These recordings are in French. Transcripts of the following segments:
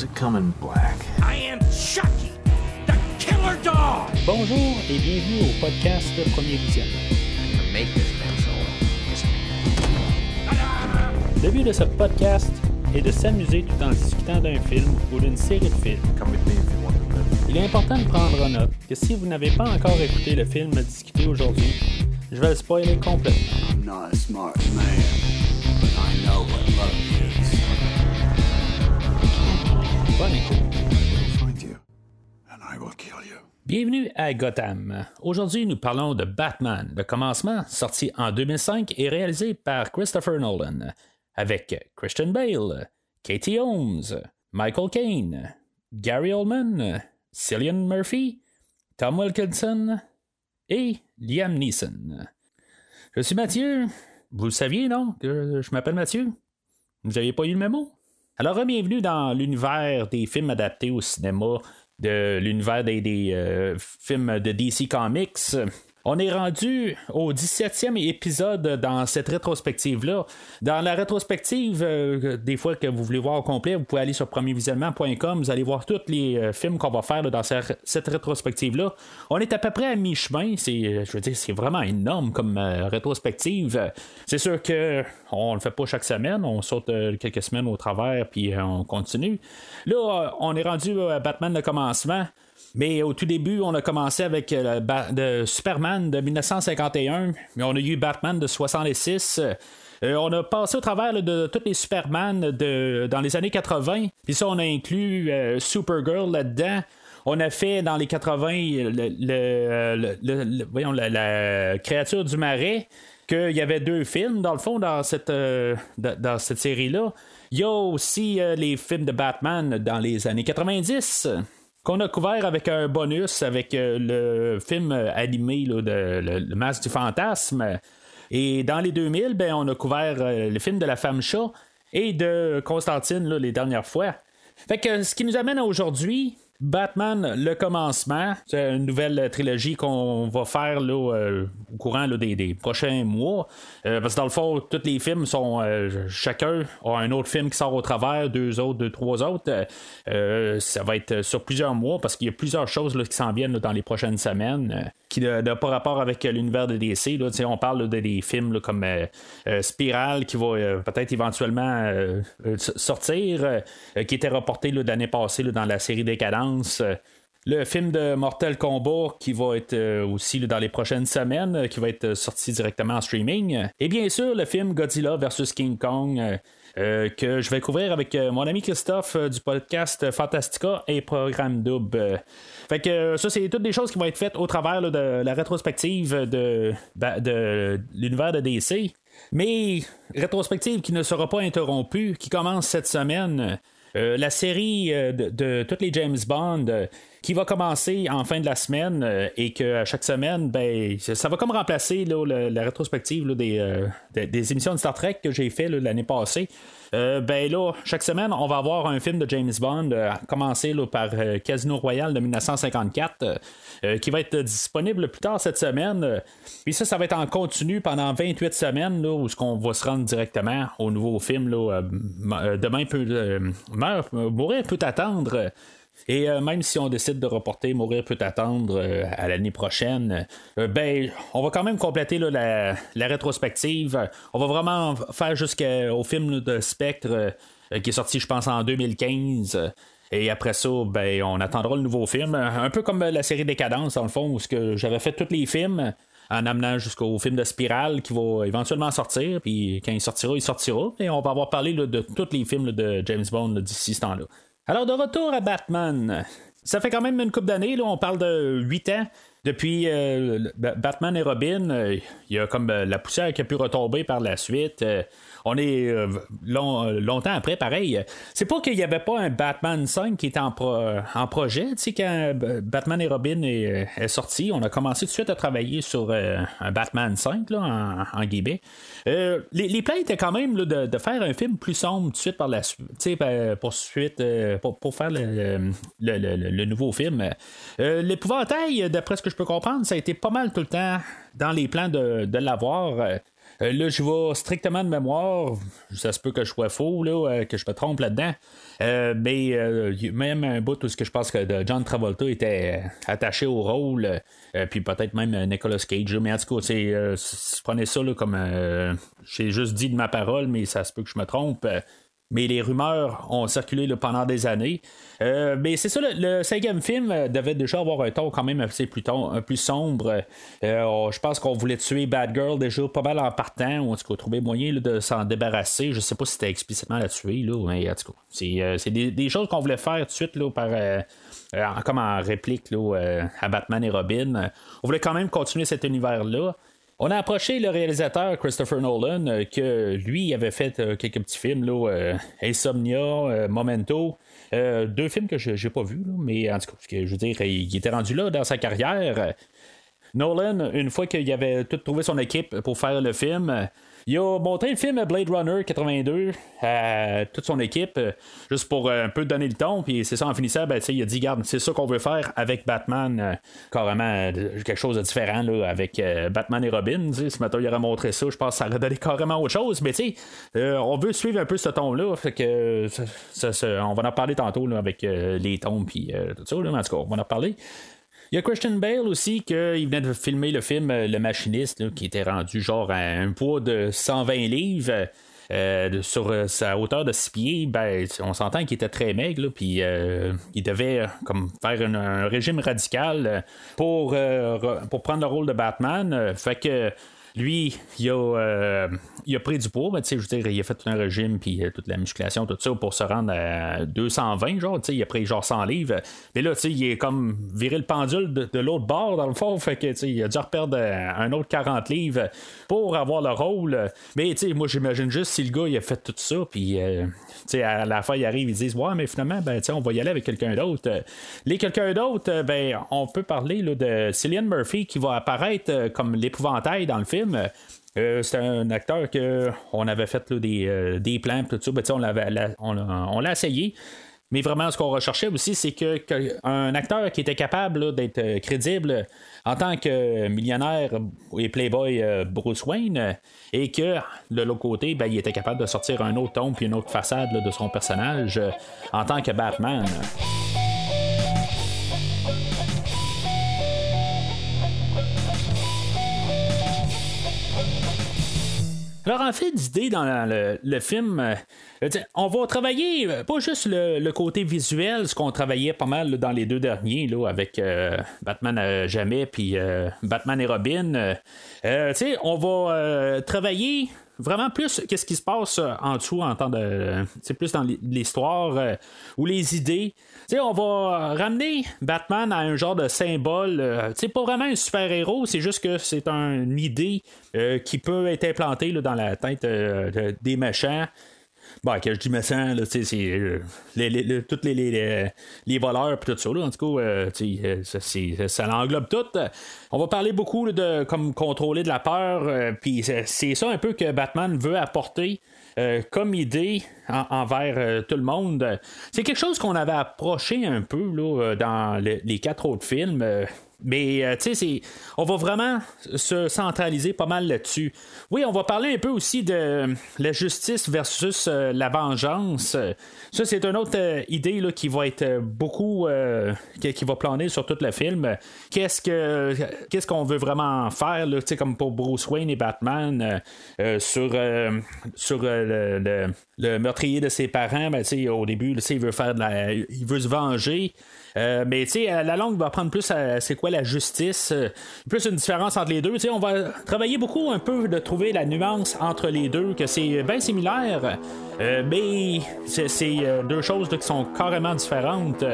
Does it come in black? I am Chucky, the killer dog! Bonjour et bienvenue au podcast Premier Visionnement. make this pencil. Just Le but de ce podcast est de s'amuser tout en discutant d'un film ou d'une série de films. Come with me if you want to live. Il est important de prendre en note que si vous n'avez pas encore écouté le film discuté aujourd'hui, je vais le spoiler complètement. I'm not a smart man, but I know what love Bienvenue à Gotham. Aujourd'hui, nous parlons de Batman, le commencement, sorti en 2005 et réalisé par Christopher Nolan, avec Christian Bale, Katie Holmes, Michael Caine, Gary Oldman, Cillian Murphy, Tom Wilkinson et Liam Neeson. Je suis Mathieu. Vous le saviez, non? Que je m'appelle Mathieu? Vous n'aviez pas eu le mémo? Alors, bienvenue dans l'univers des films adaptés au cinéma, de l'univers des, euh, films de DC Comics. On est rendu au 17e épisode dans cette rétrospective-là. Dans la rétrospective, euh, des fois que vous voulez voir au complet, vous pouvez aller sur premiervisionnement.com, vous allez voir tous les euh, films qu'on va faire dans ce- cette rétrospective-là. On est à peu près à mi-chemin, c'est, euh, je veux dire, c'est vraiment énorme comme rétrospective. C'est sûr que on le fait pas chaque semaine, on saute quelques semaines au travers, puis on continue. Là, on est rendu à Batman le commencement. Mais au tout début, on a commencé avec euh, le de Superman de 1951, mais on a eu Batman de 66. Euh, on a passé au travers de tous les Superman de, dans les années 80. Puis ça, on a inclus euh, Supergirl là-dedans. On a fait dans les 80 le, voyons, la, créature du marais qu'il y avait deux films, dans le fond, dans cette, dans, cette série-là. Il y a aussi les films de Batman dans les années 90 qu'on a couvert avec un bonus avec euh, le film euh, animé de le, le Masque du fantasme. Et dans les 2000, ben, on a couvert euh, le film de la femme chat et de Constantine là, les dernières fois. Fait que ce qui nous amène à aujourd'hui, Batman, le commencement, c'est une nouvelle trilogie qu'on va faire là, euh, au courant des, des prochains mois. Euh, parce que dans le fond, tous les films sont. euh, chacun a un autre film qui sort au travers, deux autres, deux, trois autres. Ça va être sur plusieurs mois parce qu'il y a plusieurs choses là, qui s'en viennent dans les prochaines semaines qui n'ont pas rapport avec euh, l'univers de DC. On parle de des films comme euh, euh, Spiral qui va peut-être éventuellement sortir, qui était reporté l'année passée dans la série Décadence. Le film de Mortal Kombat qui va être aussi dans les prochaines semaines, qui va être sorti directement en streaming. Et bien sûr, le film Godzilla vs. King Kong. Euh, que je vais couvrir avec euh, mon ami Christophe euh, du podcast Fantastica et Programme Double. Fait ça, c'est toutes des choses qui vont être faites au travers de la rétrospective de, de l'univers de DC. Mais rétrospective qui ne sera pas interrompue, qui commence cette semaine. La série euh, de, de tous les James Bond qui va commencer en fin de la semaine euh, et que à chaque semaine, ben, ça va comme remplacer la rétrospective euh, des, émissions de Star Trek que j'ai fait l'année passée. Euh, ben là, chaque semaine, on va avoir un film de James Bond, là, par Casino Royale de 1954, euh, euh, qui va être disponible plus tard cette semaine. Puis ça, ça va être en continu pendant 28 semaines, où ce va se rendre directement au nouveau film. Demain peut mourir peut attendre. Et euh, même si on décide de reporter Mourir peut attendre euh, à l'année prochaine, euh, ben on va quand même compléter la, rétrospective. On va vraiment faire jusqu'au film de Spectre qui est sorti, je pense, en 2015. Et après ça, ben, on attendra le nouveau film. Un peu comme la série Décadence, dans le fond, où j'avais fait tous les films en amenant jusqu'au film de Spirale qui va éventuellement sortir. Puis quand il sortira, il sortira. Et on va avoir parlé de tous les films de James Bond d'ici ce temps-là. Alors, de retour à Batman. Ça fait quand même une couple d'années, là, on parle de 8 ans. Depuis euh, Batman et Robin, euh, il y a comme euh, la poussière qui a pu retomber par la suite. On est euh, euh, longtemps après, pareil. C'est pas qu'il n'y avait pas un Batman 5 qui était en, pro- en projet. Tu sais, quand euh, Batman et Robin est, sorti, on a commencé tout de suite à travailler sur un Batman 5, là, en, en les, les plans étaient quand même de, faire un film plus sombre tout de suite par la ben, pour suite, pour, faire le, le- le- le- nouveau film. L'épouvantail, d'après ce que je peux comprendre, ça a été pas mal tout le temps dans les plans de l'avoir. Euh, là, je vais strictement de mémoire. Ça se peut que je sois faux, là, euh, que je me trompe là-dedans. Euh, mais même un bout où ce que je pense que John Travolta était attaché au rôle. puis peut-être même Nicolas Cage. Mais en tout cas, c'est, prenez ça là, comme. j'ai juste dit de ma parole, mais ça se peut que je me trompe. Euh, mais les rumeurs ont circulé pendant des années. Euh, mais c'est ça, le, cinquième film euh, devait déjà avoir un ton quand même assez plus, un plus sombre. Euh, je pense qu'on voulait tuer Bad Girl déjà pas mal en partant, ou en tout cas trouver moyen de s'en débarrasser. Je sais pas si c'était explicitement la tuer, là, mais en tout cas, c'est, euh, des, des choses qu'on voulait faire tout de suite là, par, euh, euh, comme en réplique là, euh, à Batman et Robin. On voulait quand même continuer cet univers-là. On a approché le réalisateur Christopher Nolan, euh, que lui avait fait euh, quelques petits films, euh, Insomnia, euh, deux films que je n'ai pas vus, mais en tout cas, je veux dire, il, était rendu là dans sa carrière. Nolan, une fois qu'il avait tout trouvé son équipe pour faire le film, il a montré le film Blade Runner 82 à toute son équipe, euh, juste pour euh, un peu donner le ton. Puis c'est ça, en finissant, ben, il a dit Garde, c'est ça qu'on veut faire avec Batman, euh, carrément euh, quelque chose de différent là, avec euh, Batman et Robin. Ce matin, il aurait montré ça, je pense que ça aurait donné carrément autre chose. Mais tu sais, euh, on veut suivre un peu ce ton-là. Fait que euh, ça- on va en parler tantôt là, avec euh, les tons puis euh, tout ça. Là, en tout cas, on va en reparler. Il y a Christian Bale aussi, qu'il venait de filmer le film euh, Le Machiniste, qui était rendu genre à un poids de 120 livres. euh, sur euh, sa hauteur de 6 pieds, ben, on s'entend qu'il était très maigre, puis il devait comme faire un, régime radical pour, pour prendre le rôle de Batman. Fait que lui, il a, euh, il a pris du poids, mais tu sais, je veux dire, il a fait tout un régime, puis euh, toute la musculation, tout ça, pour se rendre à 220, genre, tu sais, il a pris genre 100 livres. Mais là, tu sais, il est comme viré le pendule de, l'autre bord, dans le fond, fait que, tu sais, il a dû reperdre euh, un autre 40 livres pour avoir le rôle. Mais, tu sais, moi, j'imagine juste si le gars, il a fait tout ça, puis, tu sais, à la fin, il arrive, ils disent, ouais, mais finalement, ben, tu sais, on va y aller avec quelqu'un d'autre. Les quelqu'un d'autre, ben, on peut parler là, de Cillian Murphy qui va apparaître comme l'épouvantail dans le film. Euh, c'est un acteur que on avait fait des, euh, des plans tout ça, ben, on l'avait la- on l'a essayé. Mais vraiment, ce qu'on recherchait aussi, c'est que, un acteur qui était capable d'être euh, crédible en tant que millionnaire et playboy euh, Bruce Wayne, et que de l'autre côté, ben, il était capable de sortir un autre ton puis une autre façade de son personnage en tant que Batman. Alors, en fait, d'idée dans le, film, euh, on va travailler euh, pas juste le, côté visuel, ce qu'on travaillait pas mal dans les deux derniers, avec euh, Batman jamais, puis Batman et Robin. On va travailler vraiment plus qu'est-ce qui se passe en dessous en temps de plus dans l'histoire ou les idées on va ramener Batman à un genre de symbole euh, tu sais pas vraiment un super héros c'est juste que c'est une idée euh, qui peut être implantée dans la tête euh, de- des méchants Bon, que je dis méchant, c'est euh, les, tous les, voleurs puis tout ça, en tout cas, euh, euh, ça, c'est- l'englobe tout. On va parler beaucoup de contrôler de la peur, euh, puis c'est c'est ça un peu que Batman veut apporter euh, comme idée en- envers euh, tout le monde. C'est quelque chose qu'on avait approché un peu là, euh, dans le- les quatre autres films. Mais, euh, tu sais, on va vraiment se centraliser pas mal là-dessus. Oui, on va parler un peu aussi de la justice versus euh, la vengeance. Ça, c'est une autre euh, idée là, qui va être beaucoup. qui, va planer sur tout le film. Qu'est-ce que qu'est-ce qu'on veut vraiment faire, comme pour Bruce Wayne et Batman, sur, sur le, le- meurtrier de ses parents? Ben, au début, il veut faire il veut se venger. Euh, mais tu sais, la langue va prendre plus c'est quoi la justice, euh, plus une différence entre les deux. Tu sais, on va travailler beaucoup un peu de trouver la nuance entre les deux, que c'est bien similaire, euh, mais c'est euh, deux choses qui sont carrément différentes.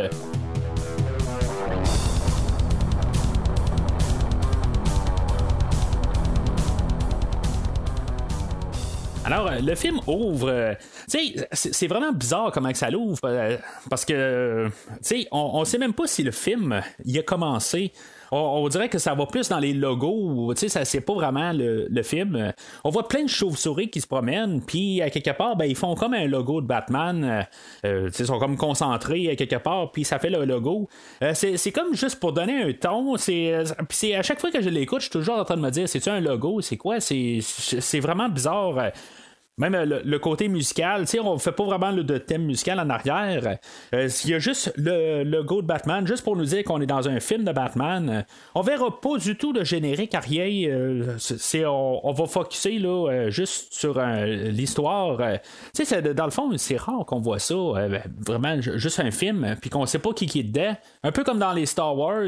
Alors, euh, le film ouvre. euh, tu c'est vraiment bizarre comment ça l'ouvre. euh, Parce que, tu sais, on, on sait même pas si le film il a commencé on, dirait que ça va plus dans les logos. Tu sais, ça c'est pas vraiment le, film. On voit plein de chauves-souris qui se promènent, puis à quelque part, ben, ils font comme un logo de Batman. Euh, euh, ils sont comme concentrés à quelque part, puis ça fait le logo. Euh, c'est comme juste pour donner un ton. C'est à chaque fois que je l'écoute, je suis toujours en train de me dire, c'est-tu un logo? C'est quoi? C'est vraiment bizarre. Même euh, le, le côté musical, on fait pas vraiment le de thème musical en arrière. Euh, Il y a juste le logo de Batman, juste pour nous dire qu'on est dans un film de Batman. On verra pas du tout le générique arrière. euh, on, on va focuser là, euh, juste sur l'histoire. C'est- dans le fond, c'est rare qu'on voit ça. vraiment, ju- juste un film, puis qu'on sait pas qui, qui est dedans. Un peu comme dans les Star Wars.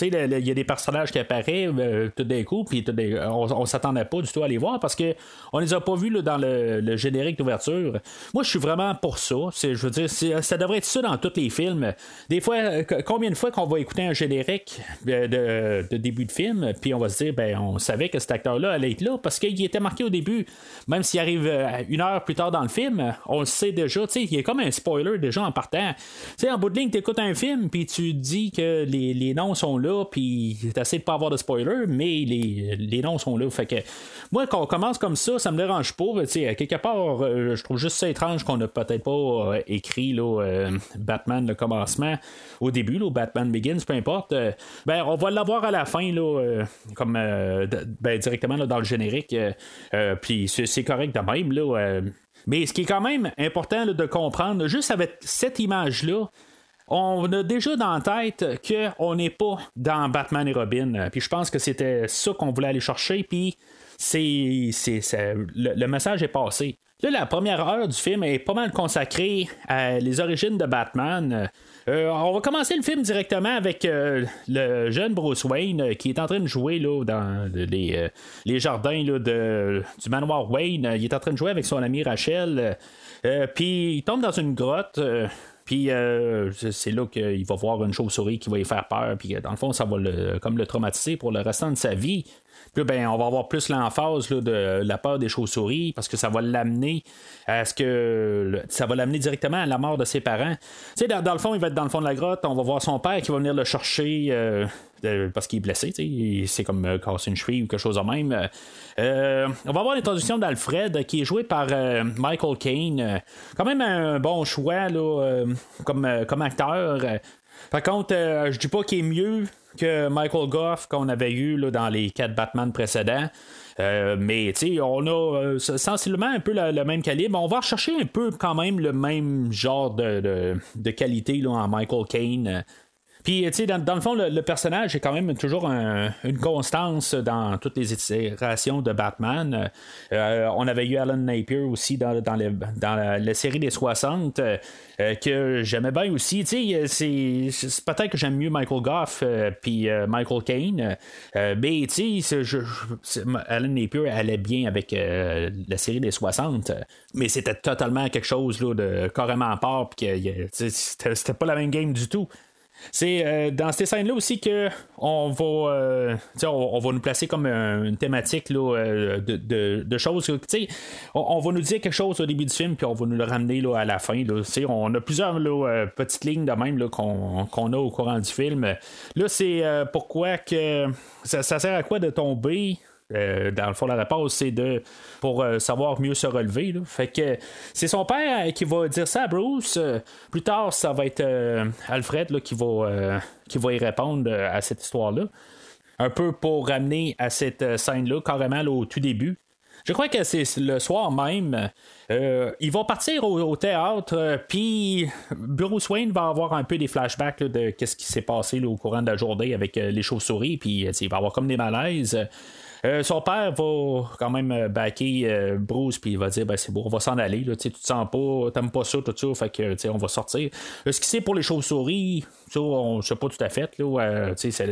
Le- le- il y a des personnages qui apparaissent tout d'un coup, puis on, on s'attendait pas du tout à les voir parce que on les a pas vus là, dans le, le générique d'ouverture. Moi, je suis vraiment pour ça. C'est, je veux dire, ça devrait être ça dans tous les films. Des fois, euh, combien de fois qu'on va écouter un générique de, de- début de film, puis on va se dire, ben, on savait que cet acteur-là allait être là parce qu'il était marqué au début. Même s'il arrive euh, une heure plus tard dans le film, on le sait déjà. Tu sais, il a comme un spoiler déjà en partant. Tu sais, en bout de ligne, tu écoutes un film, puis tu dis que les, noms sont là, puis tu essaies de pas avoir de spoiler, mais les, les noms sont là. Fait que moi, quand on commence comme ça, ça me dérange pas. Tu sais, quelque part, euh, je trouve juste ça étrange qu'on n'a peut-être pas euh, écrit là, euh, Batman le commencement au début, là, Batman Begins, peu importe. Ben, on va l'avoir à la fin, là, comme ben, directement là, dans le générique. Puis c'est correct de même. Là, mais ce qui est quand même important de comprendre, juste avec cette image-là, on a déjà dans la tête qu'on n'est pas dans Batman et Robin. Puis je pense que c'était ça qu'on voulait aller chercher. Puis c'est, c'est, le, message est passé. Là, la première heure du film est pas mal consacrée à les origines de Batman. Euh, on va commencer le film directement avec euh, le jeune Bruce Wayne euh, qui est en train de jouer là, dans les, jardins là, de, du manoir Wayne. Il est en train de jouer avec son ami Rachel. Puis il tombe dans une grotte. puis c'est là qu'il va voir une chauve-souris qui va lui faire peur. Puis dans le fond, ça va le, comme le traumatiser pour le restant de sa vie. Ben, on va avoir plus l'emphase de la peur des chauves-souris parce que ça va l'amener à ce que. ça va l'amener directement à la mort de ses parents. Tu sais, dans, le fond, il va être dans le fond de la grotte. On va voir son père qui va venir le chercher euh, euh, parce qu'il est blessé. C'est comme euh, casser une cheville ou quelque chose de même. Euh, on va avoir l'introduction d'Alfred qui est joué par Michael Caine. Quand même un bon choix là, comme, comme acteur. Par contre, euh, je dis pas qu'il est mieux que Michael Goff qu'on avait eu là, dans les quatre Batman précédents. Euh, mais on a euh, sensiblement un peu le, même calibre. On va rechercher un peu quand même le même genre de, de- qualité en Michael Caine. Puis, tu sais, dans, le fond, le, personnage est quand même toujours un- une constance dans toutes les itérations de Batman. Euh, on avait eu Alan Napier aussi dans, dans, dans la, série des 60, euh, que j'aimais bien aussi. Tu sais, c'est, peut-être que j'aime mieux Michael Goff euh, puis euh, Michael Caine. Mais, tu sais, Alan Napier allait bien avec la série des 60. Mais c'était totalement quelque chose là, de carrément à part. Puis c'était pas la même game du tout. C'est euh, dans ces scènes-là aussi que on va, euh, on, va nous placer comme un- une thématique là, euh, de, de- choses. On, on va nous dire quelque chose au début du film, puis on va nous le ramener là, à la fin. Là, on a plusieurs là, euh, petites lignes de même qu'on, a au courant du film. Là, c'est euh, pourquoi que ça sert à quoi de tomber euh, dans le fond, la réponse, c'est de pour euh, savoir mieux se relever. Fait que c'est son père euh, qui va dire ça à Bruce. Plus tard, ça va être Alfred là, qui, va, qui va y répondre à cette histoire-là. Un peu pour ramener à cette scène-là, carrément au tout début. Je crois que c'est le soir même. euh, ils vont partir au, théâtre, puis Bruce Wayne va avoir un peu des flashbacks de ce qui s'est passé au courant de la journée avec les chauves-souris, puis il va avoir comme des malaises. Euh, son père va quand même euh, backer euh, Bruce puis il va dire ben c'est bon on va s'en aller là, tu te sens pas t'aimes pas ça tout ça fait que on va sortir. Euh, ce qui c'est pour les chauves-souris on sait pas tout à fait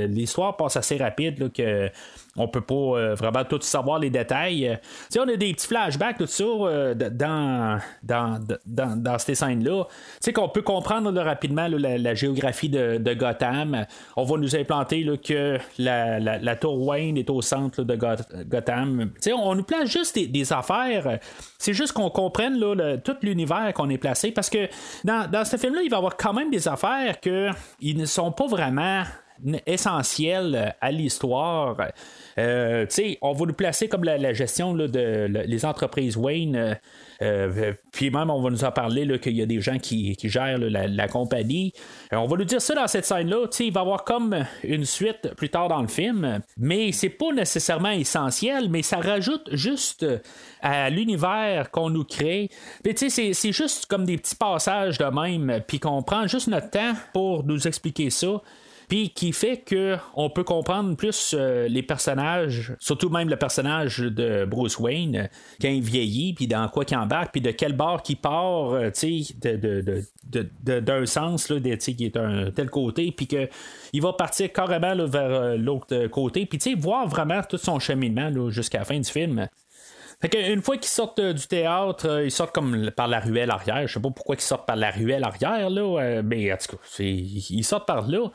l'histoire passe assez rapide là, que on peut pas euh, vraiment tout savoir les détails Euh, tu sais, on a des petits flashbacks tout ça euh, dans, dans, dans, dans ces scènes là tu sais qu'on peut comprendre rapidement la, géographie de, Gotham on va nous implanter que la, la, tour Wayne est au centre de Goth- Gotham. On nous place juste des, affaires. C'est juste qu'on comprenne tout l'univers qu'on est placé. Parce que dans, dans ce film-là, il va y avoir quand même des affaires que ils ne sont pas vraiment essentiel à l'histoire. Euh, on va nous placer comme la, gestion là, de le- les entreprises Wayne. euh, euh, puis même, on va nous en parler qu'il y a des gens qui, gèrent la, compagnie. Euh, on va nous dire ça dans cette scène-là. Il va y avoir comme une suite plus tard dans le film, mais c'est pas nécessairement essentiel, mais ça rajoute juste à l'univers qu'on nous crée. C'est- c'est juste comme des petits passages de même, puis qu'on prend juste notre temps pour nous expliquer ça puis qui fait que on peut comprendre plus euh, les personnages, surtout même le personnage de Bruce Wayne, euh, quand il vieillit, puis dans quoi qu'il embarque, puis de quel bord qu'il part, euh, tu sais, de, de, de, d'un sens, là, de, qui est un tel côté, puis que il va partir carrément vers l'autre côté, puis tu sais, voir vraiment tout son cheminement jusqu'à la fin du film. Fait que une fois qu'ils sortent du théâtre, ils sortent comme par la ruelle arrière. Je sais pas pourquoi ils sortent par la ruelle arrière, là, mais en tout cas, ils sortent par là.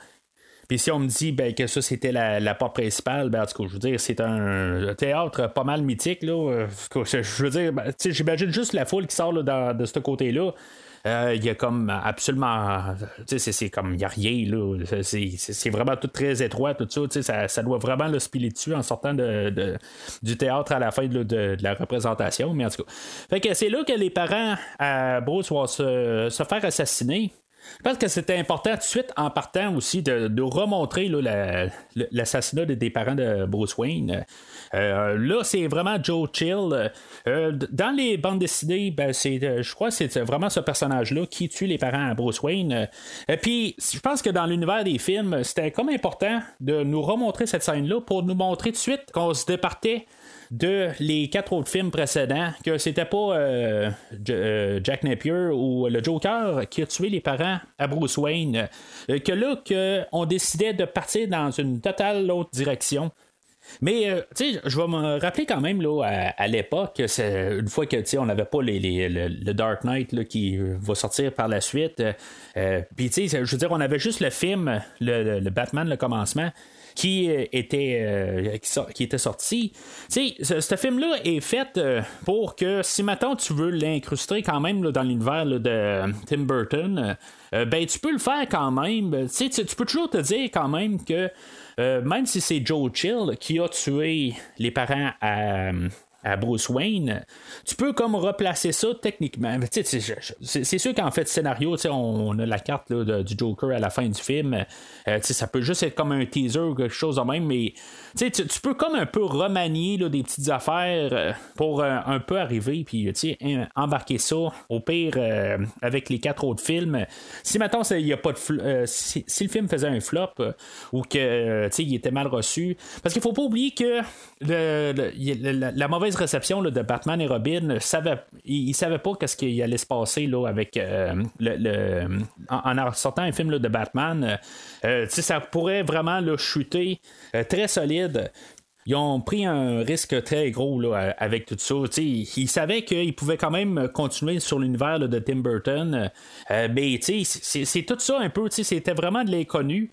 Puis si on me dit ben, que ça c'était la, porte principale, ben, en tout cas, je veux dire, c'est un, théâtre pas mal mythique. Là. Euh, Je veux dire, ben, j'imagine juste la foule qui sort de ce côté-là. Euh, Il y a comme absolument. C'est- comme. Il n'y a rien, là. C'est- vraiment tout très étroit, tout ça. Ça, ça doit vraiment le dessus en sortant du théâtre à la fin de, la représentation. Mais en tout cas. Fait que c'est là que les parents à Bruce vont se faire assassiner. Je pense que c'était important tout de suite en partant aussi de, de remontrer l'assassinat des- parents de Bruce Wayne. Euh, là, c'est vraiment Joe Chill. Euh, dans les bandes dessinées, ben, euh, je crois que c'est vraiment ce personnage-là qui tue les parents à Bruce Wayne. Et puis, je pense que dans l'univers des films, c'était comme important de nous remontrer cette scène-là pour nous montrer tout de suite qu'on se départait de les quatre autres films précédents, que c'était pas euh, euh, Jack Napier ou le Joker qui a tué les parents à Bruce Wayne, Euh, que là, on décidait de partir dans une totale autre direction. Mais, tu sais, je vais me rappeler quand même, là, à, l'époque, c'est une fois que, on n'avait pas les, les- le, Dark Knight, là, qui va sortir par la suite. Puis, tu sais, je veux dire, on avait juste le film, le- le Batman, le commencement, qui euh, était, euh, qui, était sorti. Tu sais, ce, film-là est fait euh, pour que, si maintenant tu veux l'incruster quand même dans l'univers de Tim Burton, euh, ben, tu peux le faire quand même. Tu peux toujours te dire quand même que euh, même si c'est Joe Chill qui a tué les parents à, à Bruce Wayne, tu peux comme replacer ça techniquement. C'est sûr qu'en fait, scénario, on, a la carte là, du Joker à la fin du film. Euh, ça peut juste être comme un teaser ou quelque chose de même, mais tu tu peux comme un peu remanier là, des petites affaires euh, pour euh, un peu arriver, puis em- embarquer ça au pire avec les quatre autres films. Si maintenant il a pas de si, si le film faisait un flop ou que il était mal reçu, parce qu'il faut pas oublier que le- le- la, la mauvaise réception là, de Batman et Robin, savait, il, il savait pas qu'est-ce qu'il allait se passer là, avec euh, le, le- en, sortant un film là, de Batman. euh, ça pourrait vraiment là, chuter euh, très solide. Ils ont pris un risque très gros là, avec tout ça. Ils savaient qu'ils pouvaient quand même continuer sur l'univers de Tim Burton. Euh, mais c'est tout ça un peu. C'était vraiment de l'inconnu.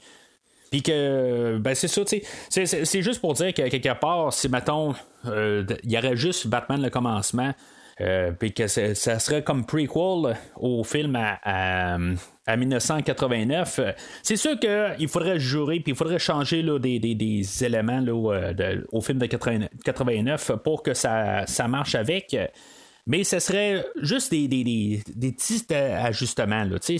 Puis que, ben c'est ça, tu sais. c'est- juste pour dire que quelque part, si, mettons, euh, il y aurait juste Batman le commencement, euh, puis que ça serait comme prequel au film à, à, à 1989, euh, c'est sûr qu'il faudrait jurer, puis il faudrait changer là, des, des- des éléments là, au, de- film de 80 89 pour que ça, ça marche avec. Mais ce serait juste des, des, des, petits ajustements. Là. Il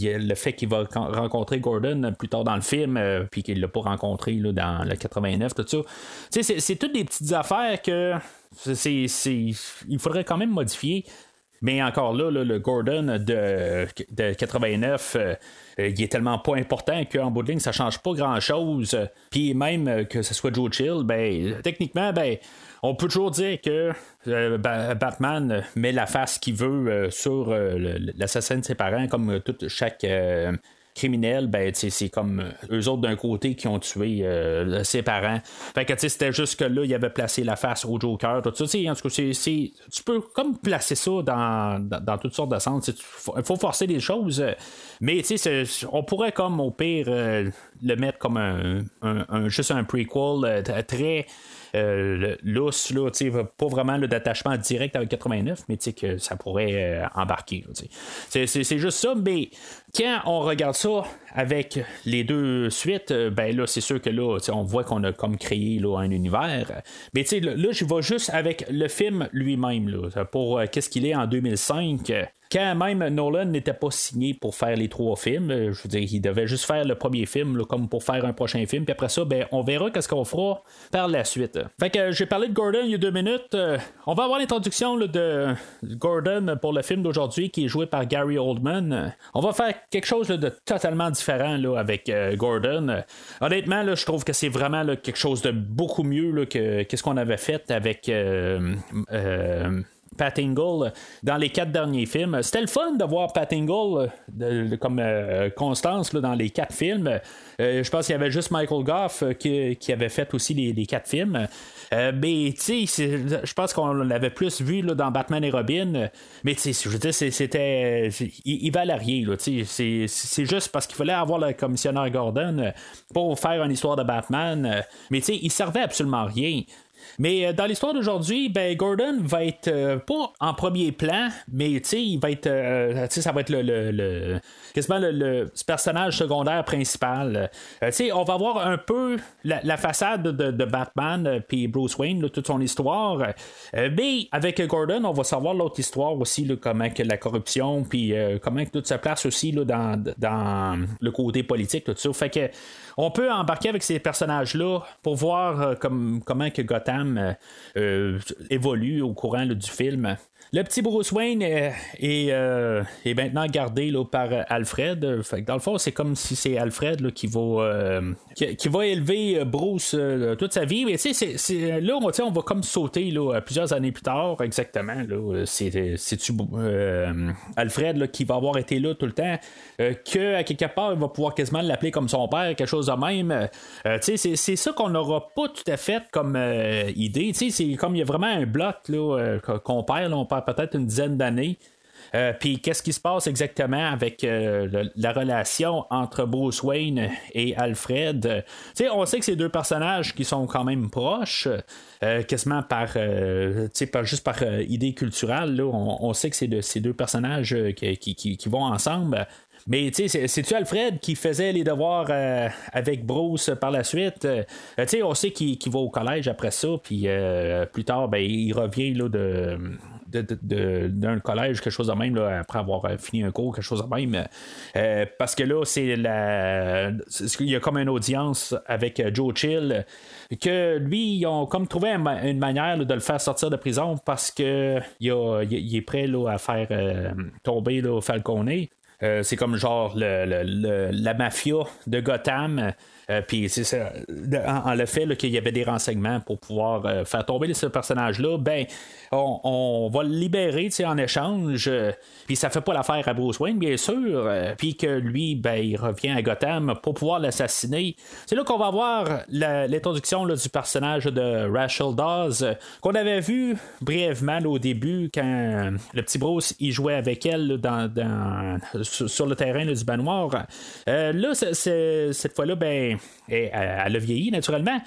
y, a, le fait qu'il va con- rencontrer Gordon plus tard dans le film, euh, puis qu'il ne l'a pas rencontré là, dans le 89, tout ça. C'est, c'est toutes des petites affaires que c'est, c'est- il faudrait quand même modifier. Mais encore là, le Gordon de, de 89, euh, euh, il est tellement pas important qu'en bout de ligne, ça change pas grand-chose. Puis même euh, que ce soit Joe Chill, ben, techniquement, ben, on peut toujours dire que Ba- Batman met la face qu'il veut sur l'assassin de ses parents, comme euh, tout chaque euh, criminel, ben, c'est comme euh, eux autres d'un côté qui ont tué euh, ses parents. Fait que c'était juste que là, il avait placé la face au Joker, tout ça. En tout cas, tu peux comme placer ça dans, dans, toutes sortes de sens. Il faut, forcer les choses. Mais on pourrait comme au pire euh, le mettre comme un, juste un prequel très euh, lousse, pas vraiment là, d'attachement direct avec 89, mais que ça pourrait embarquer. c'est juste ça, mais quand on regarde ça avec les deux suites, euh, ben là, c'est sûr que là, on voit qu'on a comme créé là, un univers. Mais là, je vais juste avec le film lui-même, pour euh, qu'est-ce qu'il est en 2005. euh, Quand même Nolan n'était pas signé pour faire les trois films, euh, je veux dire, il devait juste faire le premier film là, comme pour faire un prochain film, puis après ça, ben, on verra qu'est-ce qu'on fera par la suite. Fait que j'ai parlé de Gordon il y a deux minutes. On va avoir l'introduction de Gordon pour le film d'aujourd'hui qui est joué par Gary Oldman. On va faire quelque chose de totalement différent avec euh, Gordon. Honnêtement, je trouve que c'est vraiment quelque chose de beaucoup mieux que qu'est-ce qu'on avait fait avec. euh, euh, Pat Ingle dans les quatre derniers films. C'était le fun de voir Pat Ingle euh, comme euh, Constance dans les quatre films. Euh, je pense qu'il y avait juste Michael Goff qui, avait fait aussi les, quatre films. Mais tu sais, je pense qu'on l'avait plus vu dans Batman et Robin. Mais tu sais, je veux dire, c'était. Il, valait rien. C'est juste parce qu'il fallait avoir le commissionnaire Gordon pour faire une histoire de Batman. Mais tu sais, il servait absolument à rien. Mais euh, dans l'histoire d'aujourd'hui, ben Gordon va être euh, pas en premier plan, mais il va être, euh, ça va être le, le, le- le, le personnage secondaire principal. On va voir un peu la, la façade de, de Batman puis Bruce Wayne, toute son histoire. Mais avec Gordon, on va savoir l'autre histoire aussi, comment que la corruption puis comment que tout se place aussi là, dans, dans le côté politique, tout ça. Fait que on peut embarquer avec ces personnages-là pour voir euh, comme, comment que Gotham euh, euh, évolue au courant du film. Le petit Bruce Wayne euh, est, euh, est maintenant gardé là, par euh, Alfred. Dans le fond, c'est comme si c'est Alfred qui, va, élever Bruce toute sa vie. Mais tu sais, là, on, on va comme sauter là, plusieurs années plus tard, exactement. C'est-tu Alfred qui va avoir été là tout le temps, que à quelque part, il va pouvoir quasiment l'appeler comme son père, quelque chose de même. Tu sais, c'est- ça qu'on n'aura pas tout à fait comme idée. Tu c'est comme il y a vraiment un bloc qu'on perd, on perd peut-être une dizaine d'années. Euh, Puis qu'est-ce qui se passe exactement avec euh, la relation entre Bruce Wayne et Alfred? Euh, on sait que c'est deux personnages qui sont quand même proches, quasiment par, par- juste par idée culturelle. là. on, sait que c'est de- ces deux personnages qui, vont ensemble. Mais tu sais, c'est- c'est-tu Alfred qui faisait les devoirs avec Bruce par la suite? Tu sais, on sait qu'il va au collège après ça, puis plus tard, ben, il revient là, de- d'un collège, quelque chose de même, après avoir fini un cours, quelque chose de même. Euh, parce que là, c'est la. Il y a comme une audience avec euh, Joe Chill, que lui, ils ont comme trouvé une manière de le faire sortir de prison parce que il, a- il- est prêt là, à faire euh, tomber là, Falcone. Euh, c'est comme genre le- la mafia de Gotham. Euh, puis c'est ça, en, le fait qu'il y avait des renseignements pour pouvoir euh, faire tomber ce personnage-là, ben on, va le libérer en échange. puis ça fait pas l'affaire à Bruce Wayne, bien sûr. euh, puis que lui, ben, il revient à Gotham pour pouvoir l'assassiner. C'est là qu'on va voir l'introduction du personnage de Rachel Dawes, qu'on avait vu brièvement au début quand le petit Bruce il jouait avec elle dans, sur, le terrain du manoir. Euh, là, cette fois-là, ben, elle, elle a vieilli naturellement.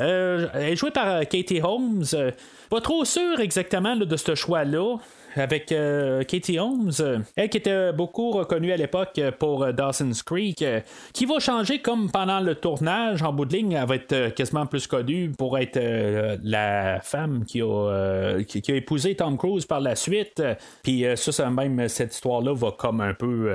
Euh, elle est jouée par euh, Katie Holmes. Euh, pas trop sûr exactement de ce choix-là. Avec euh, Katie Holmes, euh, elle qui était beaucoup reconnue à l'époque euh, pour Dawson's Creek, qui va changer comme pendant le tournage, en bout de ligne, elle va être quasiment plus connue pour être la femme qui a, qui, a épousé Tom Cruise par la suite. Puis ça, c'est même cette histoire-là va comme un peu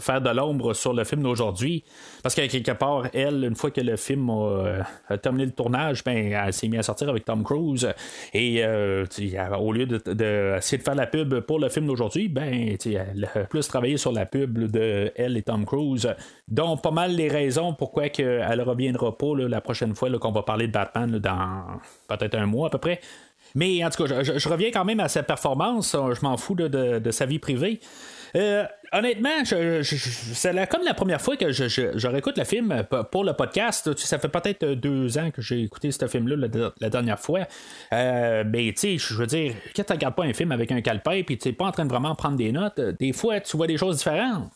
faire de l'ombre sur le film d'aujourd'hui. Parce qu'à quelque part, elle, une fois que le film a, terminé le tournage, ben, elle s'est mise à sortir avec Tom Cruise. Et au lieu de, de de faire la pub pour le film d'aujourd'hui, ben, elle a plus travaillé sur la pub de elle et Tom Cruise. Donc, pas mal les raisons pourquoi elle reviendra pas la prochaine fois qu'on va parler de Batman dans peut-être un mois à peu près. Mais en tout cas, je, reviens quand même à sa performance. Je m'en fous de sa vie privée. Euh, honnêtement, je, je- c'est comme la première fois que je, réécoute le film euh, pour le podcast. Ça fait peut-être euh, deux ans que j'ai écouté ce film-là la, dernière fois. Mais tu sais, je veux dire, quand tu regardes pas un film avec un calepin puis tu n'es pas en train de vraiment prendre des notes, des fois tu vois des choses différentes.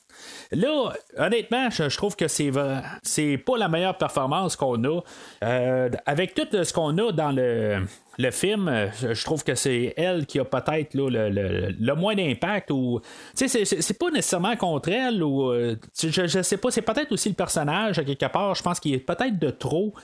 Là, honnêtement, je, trouve que c'est pas la meilleure performance qu'on a. Euh, avec tout ce qu'on a dans le, film, euh, je trouve que c'est elle qui a peut-être le, moins d'impact. ou c'est- pas nécessairement contre elle. euh, je, je sais pas, c'est peut-être aussi le personnage, quelque part, je pense qu'il est peut-être de trop.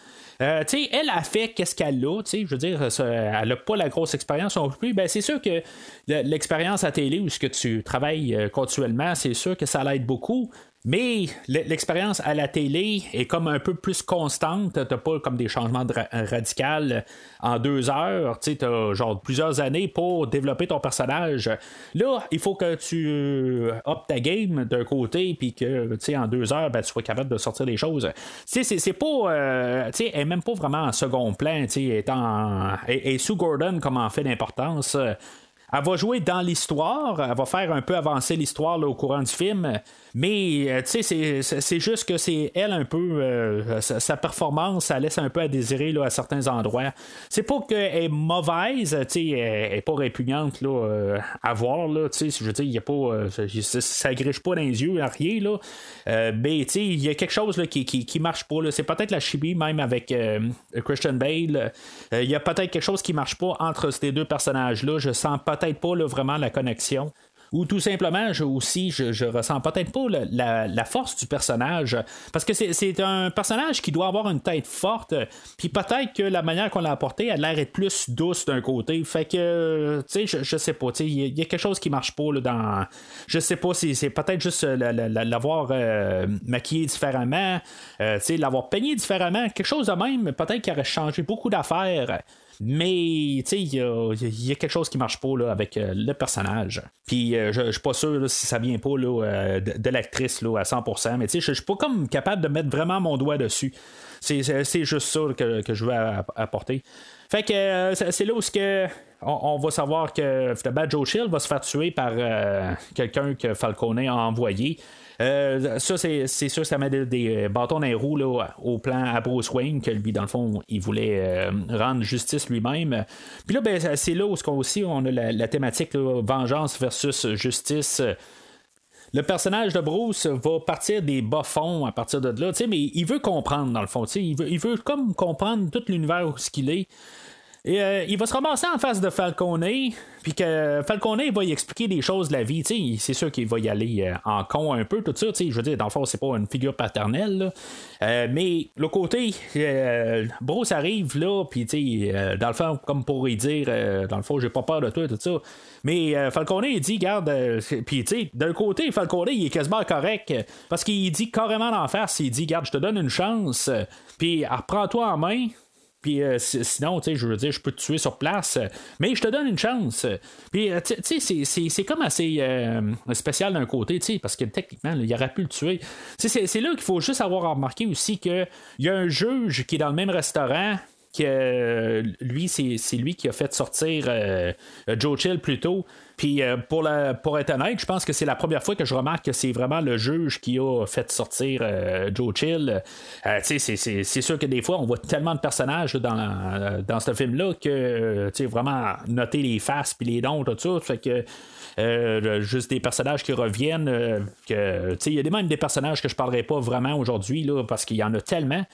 Euh, tu sais, elle a fait qu'est-ce qu'elle a, je veux dire, elle n'a pas la grosse expérience non plus. Ben, c'est sûr que le- l'expérience à télé où ce que tu travailles euh, continuellement, c'est sûr que ça l'aide beaucoup. Mais l'expérience à la télé est comme un peu plus constante. T'as pas comme des changements radicaux en deux heures. Tu as genre plusieurs années pour développer ton personnage. Là, il faut que tu euh, up ta game d'un côté, puis que tu en deux heures, ben, tu sois capable de sortir des choses. Tu sais, c'est- pas. euh, elle est même pas vraiment en second plan. Tu sais, est est sous Gordon comme en fait d'importance. Elle va jouer dans l'histoire, elle va faire un peu avancer l'histoire au courant du film, mais euh, c'est- juste que c'est elle un peu, euh, sa, performance, ça laisse un peu à désirer là, à certains endroits. C'est pas qu'elle est mauvaise, elle est pas répugnante là, euh, à voir, là, je veux dire, il a pas, ça, ça, pas dans les yeux, rien, là, mais il y a quelque chose là, qui, qui, marche pas, c'est peut-être la chimie même avec Christian Bale, il y a peut-être quelque chose qui marche pas entre ces deux personnages-là, je sens peut-être pas là, vraiment la connexion. Ou tout simplement, je, aussi, je, je ressens peut-être pas la, la force du personnage. Parce que c'est, un personnage qui doit avoir une tête forte. Puis peut-être que la manière qu'on l'a apporté, a l'air être plus douce d'un côté. Fait que, tu sais, je, je sais pas. Il y, a- quelque chose qui marche pas là, dans. Je sais pas si c'est peut-être juste euh, la- la- la- l'avoir euh, maquillé différemment, euh, tu sais, l'avoir peigné différemment. Quelque chose de même, peut-être qu'il aurait changé beaucoup d'affaires. Mais, tu sais, il y a, quelque chose qui marche pas là, avec euh, le personnage. Puis, euh, je je suis pas sûr si ça vient pas là, euh, de, l'actrice à 100%, mais tu sais, je je suis pas comme capable de mettre vraiment mon doigt dessus. C'est- juste ça que, que je veux app- apporter. Fait que c'est là où ce que on, va savoir que Joe Chill va se faire tuer par quelqu'un que Falcone a envoyé. Euh, ça, c'est sûr, ça met des, des bâtons dans les roues au plan à Bruce Wayne, que lui, dans le fond, il voulait euh, rendre justice lui-même. Puis là, ben, c'est là où qu'on aussi on a la, thématique vengeance versus justice. Le personnage de Bruce va partir des bas fonds à partir de là, mais il veut comprendre dans le fond, il veut, il veut comme comprendre tout l'univers où ce qu'il est. Et euh, il va se ramasser en face de Falcone, puis que Falcone va y expliquer des choses de la vie. C'est sûr qu'il va y aller euh, en con un peu, tout ça. Je veux dire, dans le fond, c'est pas une figure paternelle. Euh, mais le côté, euh, Bruce arrive là, puis dans le fond, comme pour y dire, dans le fond, j'ai pas peur de toi, tout ça. Mais euh, Falcone, il dit, garde, euh, puis tu sais, d'un côté, Falcone, il est quasiment correct, parce qu'il dit carrément d'en face, il dit, garde, je te donne une chance, puis reprends-toi en main, puis euh, si- sinon, je veux dire, je peux te tuer sur place, euh, mais je te donne une chance. Puis, euh, tu sais, c'est- comme assez spécial d'un côté, parce que techniquement, là, il aurait pu le tuer. C'est là qu'il faut juste avoir remarqué aussi qu'il y a un juge qui est dans le même restaurant euh, lui, c'est lui qui a fait sortir euh, Joe Chill plus tôt. Puis euh, pour, être honnête, je pense que c'est la première fois que je remarque que c'est vraiment le juge qui a fait sortir Joe Chill. C'est- sûr que des fois, on voit tellement de personnages dans, ce film-là que, vraiment noter les faces puis les dons, tout ça. Fait que. juste des personnages qui reviennent. il y a même des personnages que je parlerai pas vraiment aujourd'hui parce qu'il y en a tellement.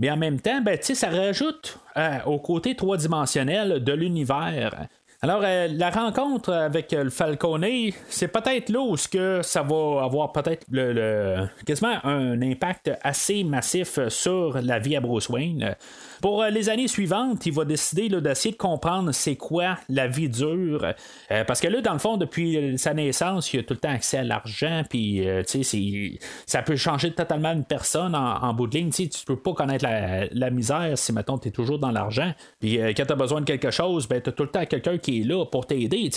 Mais en même temps, ben, ça rajoute euh, au côté trois-dimensionnel de l'univers. Alors, euh, la rencontre avec euh, le Falcone, c'est peut-être là où que ça va avoir peut-être le- quasiment un impact assez massif sur la vie à Bruce Wayne. Pour euh, les années suivantes, il va décider d'essayer de comprendre c'est quoi la vie dure. Euh, parce que là, dans le fond, depuis sa naissance, il a tout le temps accès à l'argent, puis euh, tu sais, c'est- ça peut changer totalement une personne en, bout de ligne. Tu sais, tu peux pas connaître la, misère si, mettons, tu es toujours dans l'argent. Puis euh, quand tu as besoin de quelque chose, ben, tu as tout le temps quelqu'un qui est là pour t'aider.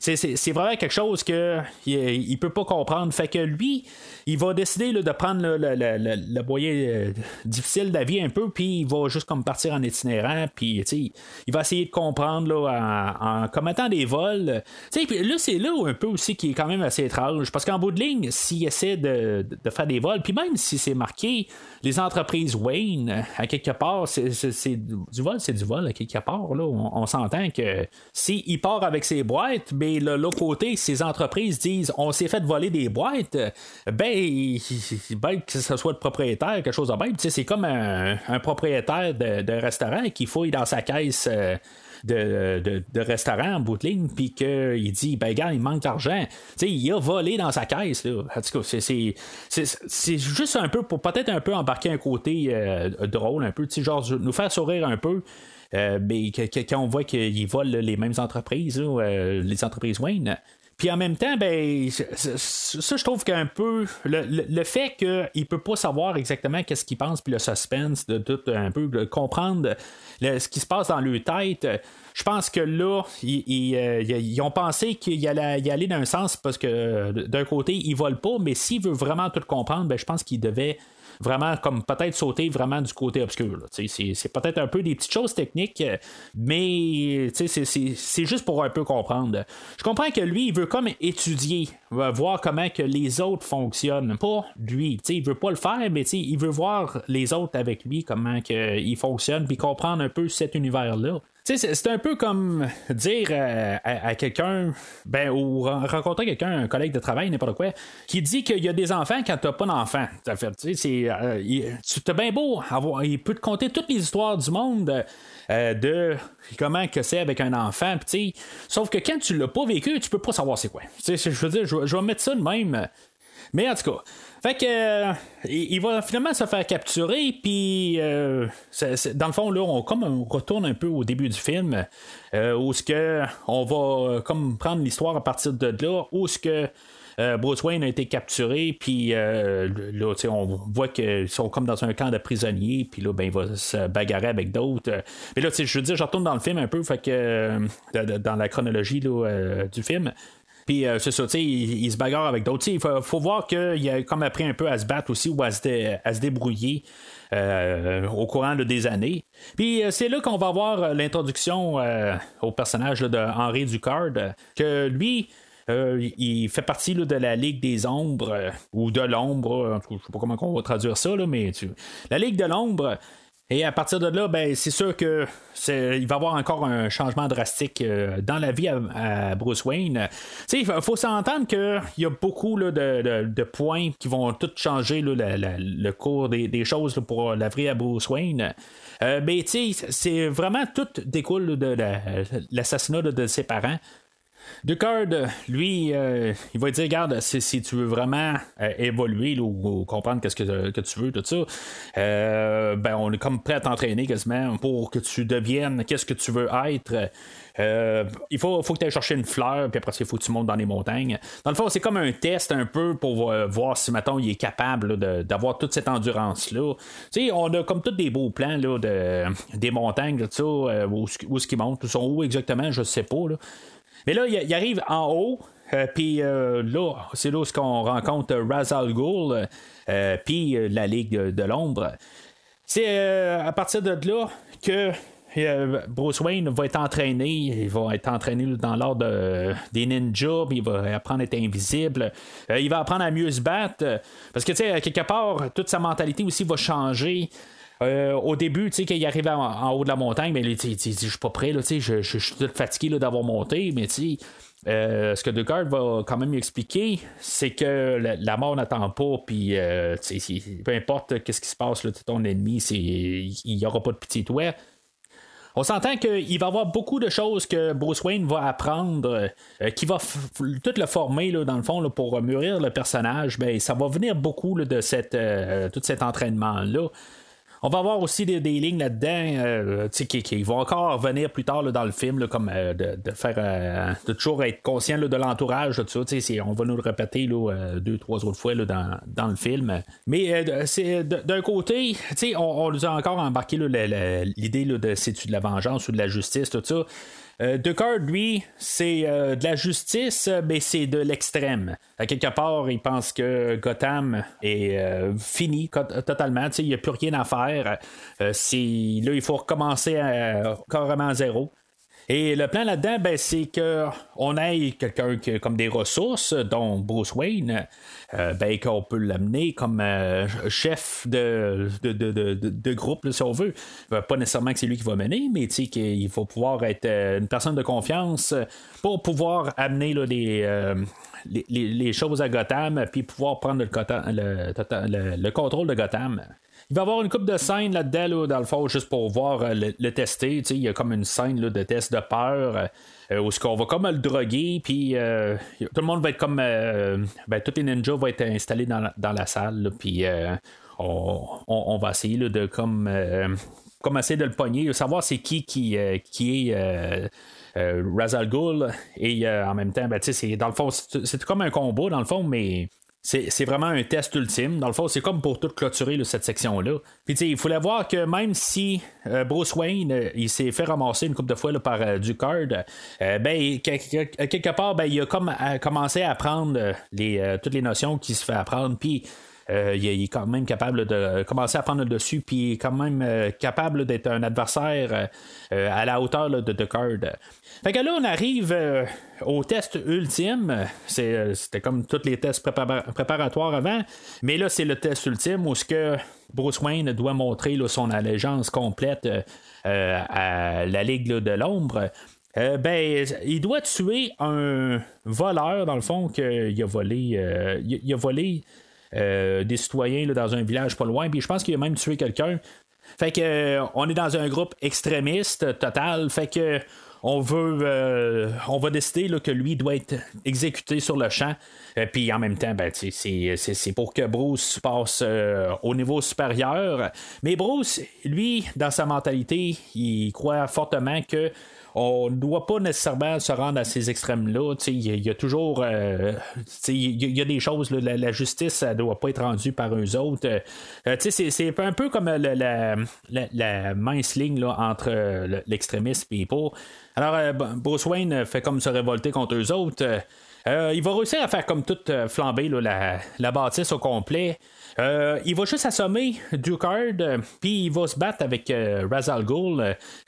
C'est, vraiment quelque chose que il, peut pas comprendre. Fait que lui, il va décider là, de prendre le, le, le- le- moyen euh, difficile de la vie un peu, puis il va juste comme partir en itinérant, puis il va essayer de comprendre là, en, commettant des vols. Puis là, c'est là un peu aussi qui est quand même assez étrange, parce qu'en bout de ligne, s'il essaie de, de, faire des vols, puis même si c'est marqué les entreprises Wayne, à quelque part, c'est du vol, c'est du vol à quelque part. Là, on, s'entend que s'il part avec ses boîtes, mais l'autre côté, ces entreprises disent on s'est fait voler des boîtes, ben, ben que ce soit le propriétaire, quelque chose de même. C'est comme un, propriétaire de, restaurant qui fouille dans sa caisse. Euh, de, restaurant en bout de ligne, puis qu'il dit, ben, gars, il manque d'argent. sais il a volé dans sa caisse. En tout cas, c'est juste un peu pour peut-être un peu embarquer un côté euh, drôle, un peu, genre nous faire sourire un peu. Euh, mais quand on voit qu'ils volent les mêmes entreprises, les entreprises Wayne, puis en même temps, ben, ça, je trouve qu'un peu le, fait qu'il ne peut pas savoir exactement qu'est-ce qu'il pense, puis le suspense de tout un peu, de comprendre ce qui se passe dans leur tête. Je pense que là, ils, euh, ont pensé qu'il allait d'un sens parce que d'un côté, ils volent pas, mais s'il veut vraiment tout comprendre, ben, je pense qu'il devait vraiment comme peut-être sauter vraiment du côté obscur. C'est, peut-être un peu des petites choses techniques, mais c'est, juste pour un peu comprendre. Je comprends que lui, il veut comme étudier, voir comment que les autres fonctionnent. Pas lui. il veut pas le faire, mais il veut voir les autres avec lui, comment que, ils fonctionnent, puis comprendre un peu cet univers-là c'est un peu comme dire euh, à, quelqu'un, ben, ou rencontrer quelqu'un, un collègue de travail, n'importe quoi, qui dit qu'il y a des enfants quand t'as pas d'enfants. Euh, tu t'as bien beau avoir, il peut te conter toutes les histoires du monde. Euh, de comment que c'est avec un enfant. sauf que quand tu l'as pas vécu, tu peux pas savoir c'est quoi. Je veux dire, je vais mettre ça de même. Mais en tout cas, fait que euh, il va finalement se faire capturer, puis euh, dans le fond là, on comme on retourne un peu au début du film, euh, où ce que on va comme prendre l'histoire à partir de là, où ce que Bruce Wayne a été capturé, puis là, on voit qu'ils sont comme dans un camp de prisonniers, puis là, ben, il va se bagarrer avec d'autres. Mais là, je veux dire, je retourne dans le film un peu, fait que dans la chronologie du film. Puis euh, c'est ça, tu sais, il, se bagarre avec d'autres. Il faut, voir qu'il a comme appris un peu à se battre aussi ou à se, débrouiller. Euh, au courant des années. Puis euh, c'est là qu'on va voir l'introduction au personnage de Henri Ducard, que lui, il fait partie de la Ligue des Ombres, ou de l'Ombre, je sais pas comment on va traduire ça, mais la Ligue de l'Ombre, et à partir de là, ben, c'est sûr que il va y avoir encore un changement drastique euh, dans la vie à, Bruce Wayne. Il faut, s'entendre qu'il y a beaucoup de, points qui vont tout changer le cours des, choses pour la vie à Bruce Wayne. Euh, mais c'est vraiment tout découle de l'assassinat de ses parents. Ducard, lui, euh, il va dire regarde, si, tu veux vraiment euh, évoluer ou, comprendre qu'est-ce que, tu veux, tout ça, euh, ben, on est comme prêt à t'entraîner quasiment pour que tu deviennes qu'est-ce que tu veux être. il faut, faut que tu ailles chercher une fleur, puis après il faut que tu montes dans les montagnes. Dans le fond, c'est comme un test un peu pour voir si, maintenant il est capable d'avoir toute cette endurance-là. Tu sais, on a comme tous des beaux plans là, de, des montagnes, ça, où, où ce qui monte, sont où exactement, je sais pas. Là. Mais là, il, arrive en haut. Euh, puis euh, là, c'est là où qu'on rencontre Ra's al Ghul, euh, puis la Ligue de l'Ombre. C'est à partir de là que Bruce Wayne va être entraîné, il va être entraîné dans l'ordre des ninjas, puis il va apprendre à être invisible, il va apprendre à mieux se battre, parce que tu sais, quelque part, toute sa mentalité aussi va changer. Au début, tu sais, quand il arrive en, haut de la montagne, mais il dit, je suis pas prêt, là, je, suis tout fatigué d'avoir monté, mais tu euh, ce que Descartes va quand même expliquer, c'est que la, mort n'attend pas, puis euh, peu importe qu'est-ce qui se passe, là, ton ennemi, il n'y aura pas de pitié toi. On s'entend qu'il va y avoir beaucoup de choses que Bruce Wayne va apprendre, euh, qui va tout le former là, dans le fond pour mûrir le personnage. Ben, ça va venir beaucoup de cette, tout cet entraînement-là. On va avoir aussi des, lignes là-dedans euh, qui, vont encore revenir plus tard dans le film, comme euh, de, faire euh, de toujours être conscient de l'entourage, tout ça. On va nous le répéter deux, trois autres fois dans, dans, le film. Mais c'est d'un côté, on, on nous a encore embarqué l'idée de c'est de la vengeance ou de la justice, tout ça. Euh, Deckard, lui, c'est euh, de la justice, mais c'est de l'extrême. À quelque part, il pense que Gotham est euh, fini totalement. Il n'y a plus rien à faire. Là, il faut recommencer à, carrément à zéro. Et le plan là-dedans, ben, c'est que on ait quelqu'un comme des ressources, dont Bruce Wayne, euh, ben, qu'on peut l'amener comme euh, chef de, de, de, de- groupe, si on veut. Euh, Pas nécessairement que c'est lui qui va mener, mais qu'il faut pouvoir être euh, une personne de confiance pour pouvoir amener les, les, choses à Gotham, puis pouvoir prendre le, le- le contrôle de Gotham. Il va y avoir une coupe de scènes là-dedans, là, dans le fond, juste pour voir euh, le, tester. Il y a comme une scène de test de peur euh, où ce qu'on va comme le droguer, puis euh, tout le monde va être comme. euh, ben, tous les ninjas vont être installés dans la, salle, puis on, va essayer de comme. comme de le pogner, savoir c'est qui qui, qui est. euh, euh, Ra's al Ghul et en même temps ben, c'est dans le fond c'est comme un combat dans le fond mais c'est vraiment un test ultime. Dans le fond, c'est comme pour tout clôturer cette section-là. Puis, il fallait voir que même si euh, Bruce Wayne, euh, il s'est fait ramasser une couple de fois par euh, Ducard, euh, ben, quel- quel- quelque part, ben, il a commencé à apprendre toutes les notions qu'il se fait apprendre. Puis, il, est- quand même capable de commencer à prendre le dessus, puis il est quand même capable d'être un adversaire à la hauteur là, de Ducard. Fait que là, on arrive euh, au test ultime. Euh, c'était comme tous les tests prépara- préparatoires avant. Mais là, c'est le test ultime où ce que Bruce Wayne doit montrer là, son allégeance complète euh, à la Ligue de l'Ombre. Ben, il doit tuer un voleur, dans le fond, qu'il a volé. il, a volé des citoyens dans un village pas loin. Puis je pense qu'il a même tué quelqu'un. Fait que on est dans un groupe extrémiste total. Fait que on veut euh, on va décider que lui doit être exécuté sur le champ. Euh, Puis en même temps, ben, c'est, c'est pour que Bruce passe euh, au niveau supérieur. Mais Bruce, lui, dans sa mentalité, il croit fortement que on ne doit pas nécessairement se rendre à ces extrêmes-là. Il y, a- toujours. euh, il y, a- des choses, la, justice, ne doit pas être rendue par eux autres. Euh, euh, c'est, un peu comme la, la, mince ligne là, entre euh, le- l'extrémisme et pas. Alors, euh, Bruce Wayne fait comme se révolter contre eux autres. Euh, euh, il va réussir à faire comme tout euh, flamber la bâtisse au complet. Euh, il va juste assommer Ducard, euh, puis il va se battre avec euh, Ra's al Ghul,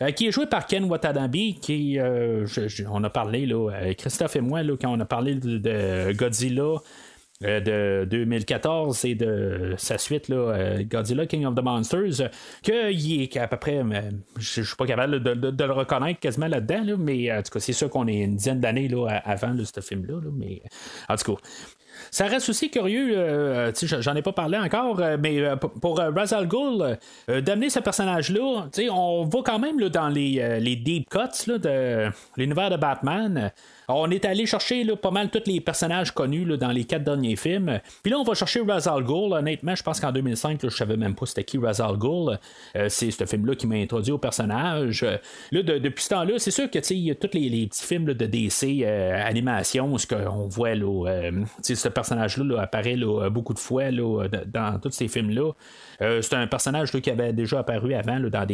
euh, qui est joué par Ken Watanabe, qui, on a parlé, là, Christophe et moi, là, quand on a parlé de, de Godzilla, de 2014 et de sa suite là, Godzilla King of the Monsters qu'il est à peu près je je suis pas capable de, le reconnaître quasiment là-dedans là, mais en tout cas c'est sûr qu'on est une dizaine d'années là, avant ce film là, mais en tout cas ça reste aussi curieux, euh, sais, j'en ai pas parlé encore, euh, mais euh, pour- pour euh, Ra's al Ghul, euh, d'amener ce personnage-là, on va quand même dans les, euh, les deep cuts là, de l'univers de Batman. On est allé chercher pas mal tous les personnages connus dans les quatre derniers films. Puis là, on va chercher Ra's al Ghul. Honnêtement, je pense qu'en 2005, là, je savais même pas c'était qui Ra's al Ghul. Euh, c'est ce film-là qui m'a introduit au personnage. Là, de- depuis ce temps-là, c'est sûr que tu sais, il y a tous les, petits films de DC euh, animation, ce qu'on voit euh, ce personnage-là là, apparaît beaucoup de fois dans tous ces films-là. C'est un personnage qui avait déjà apparu avant dans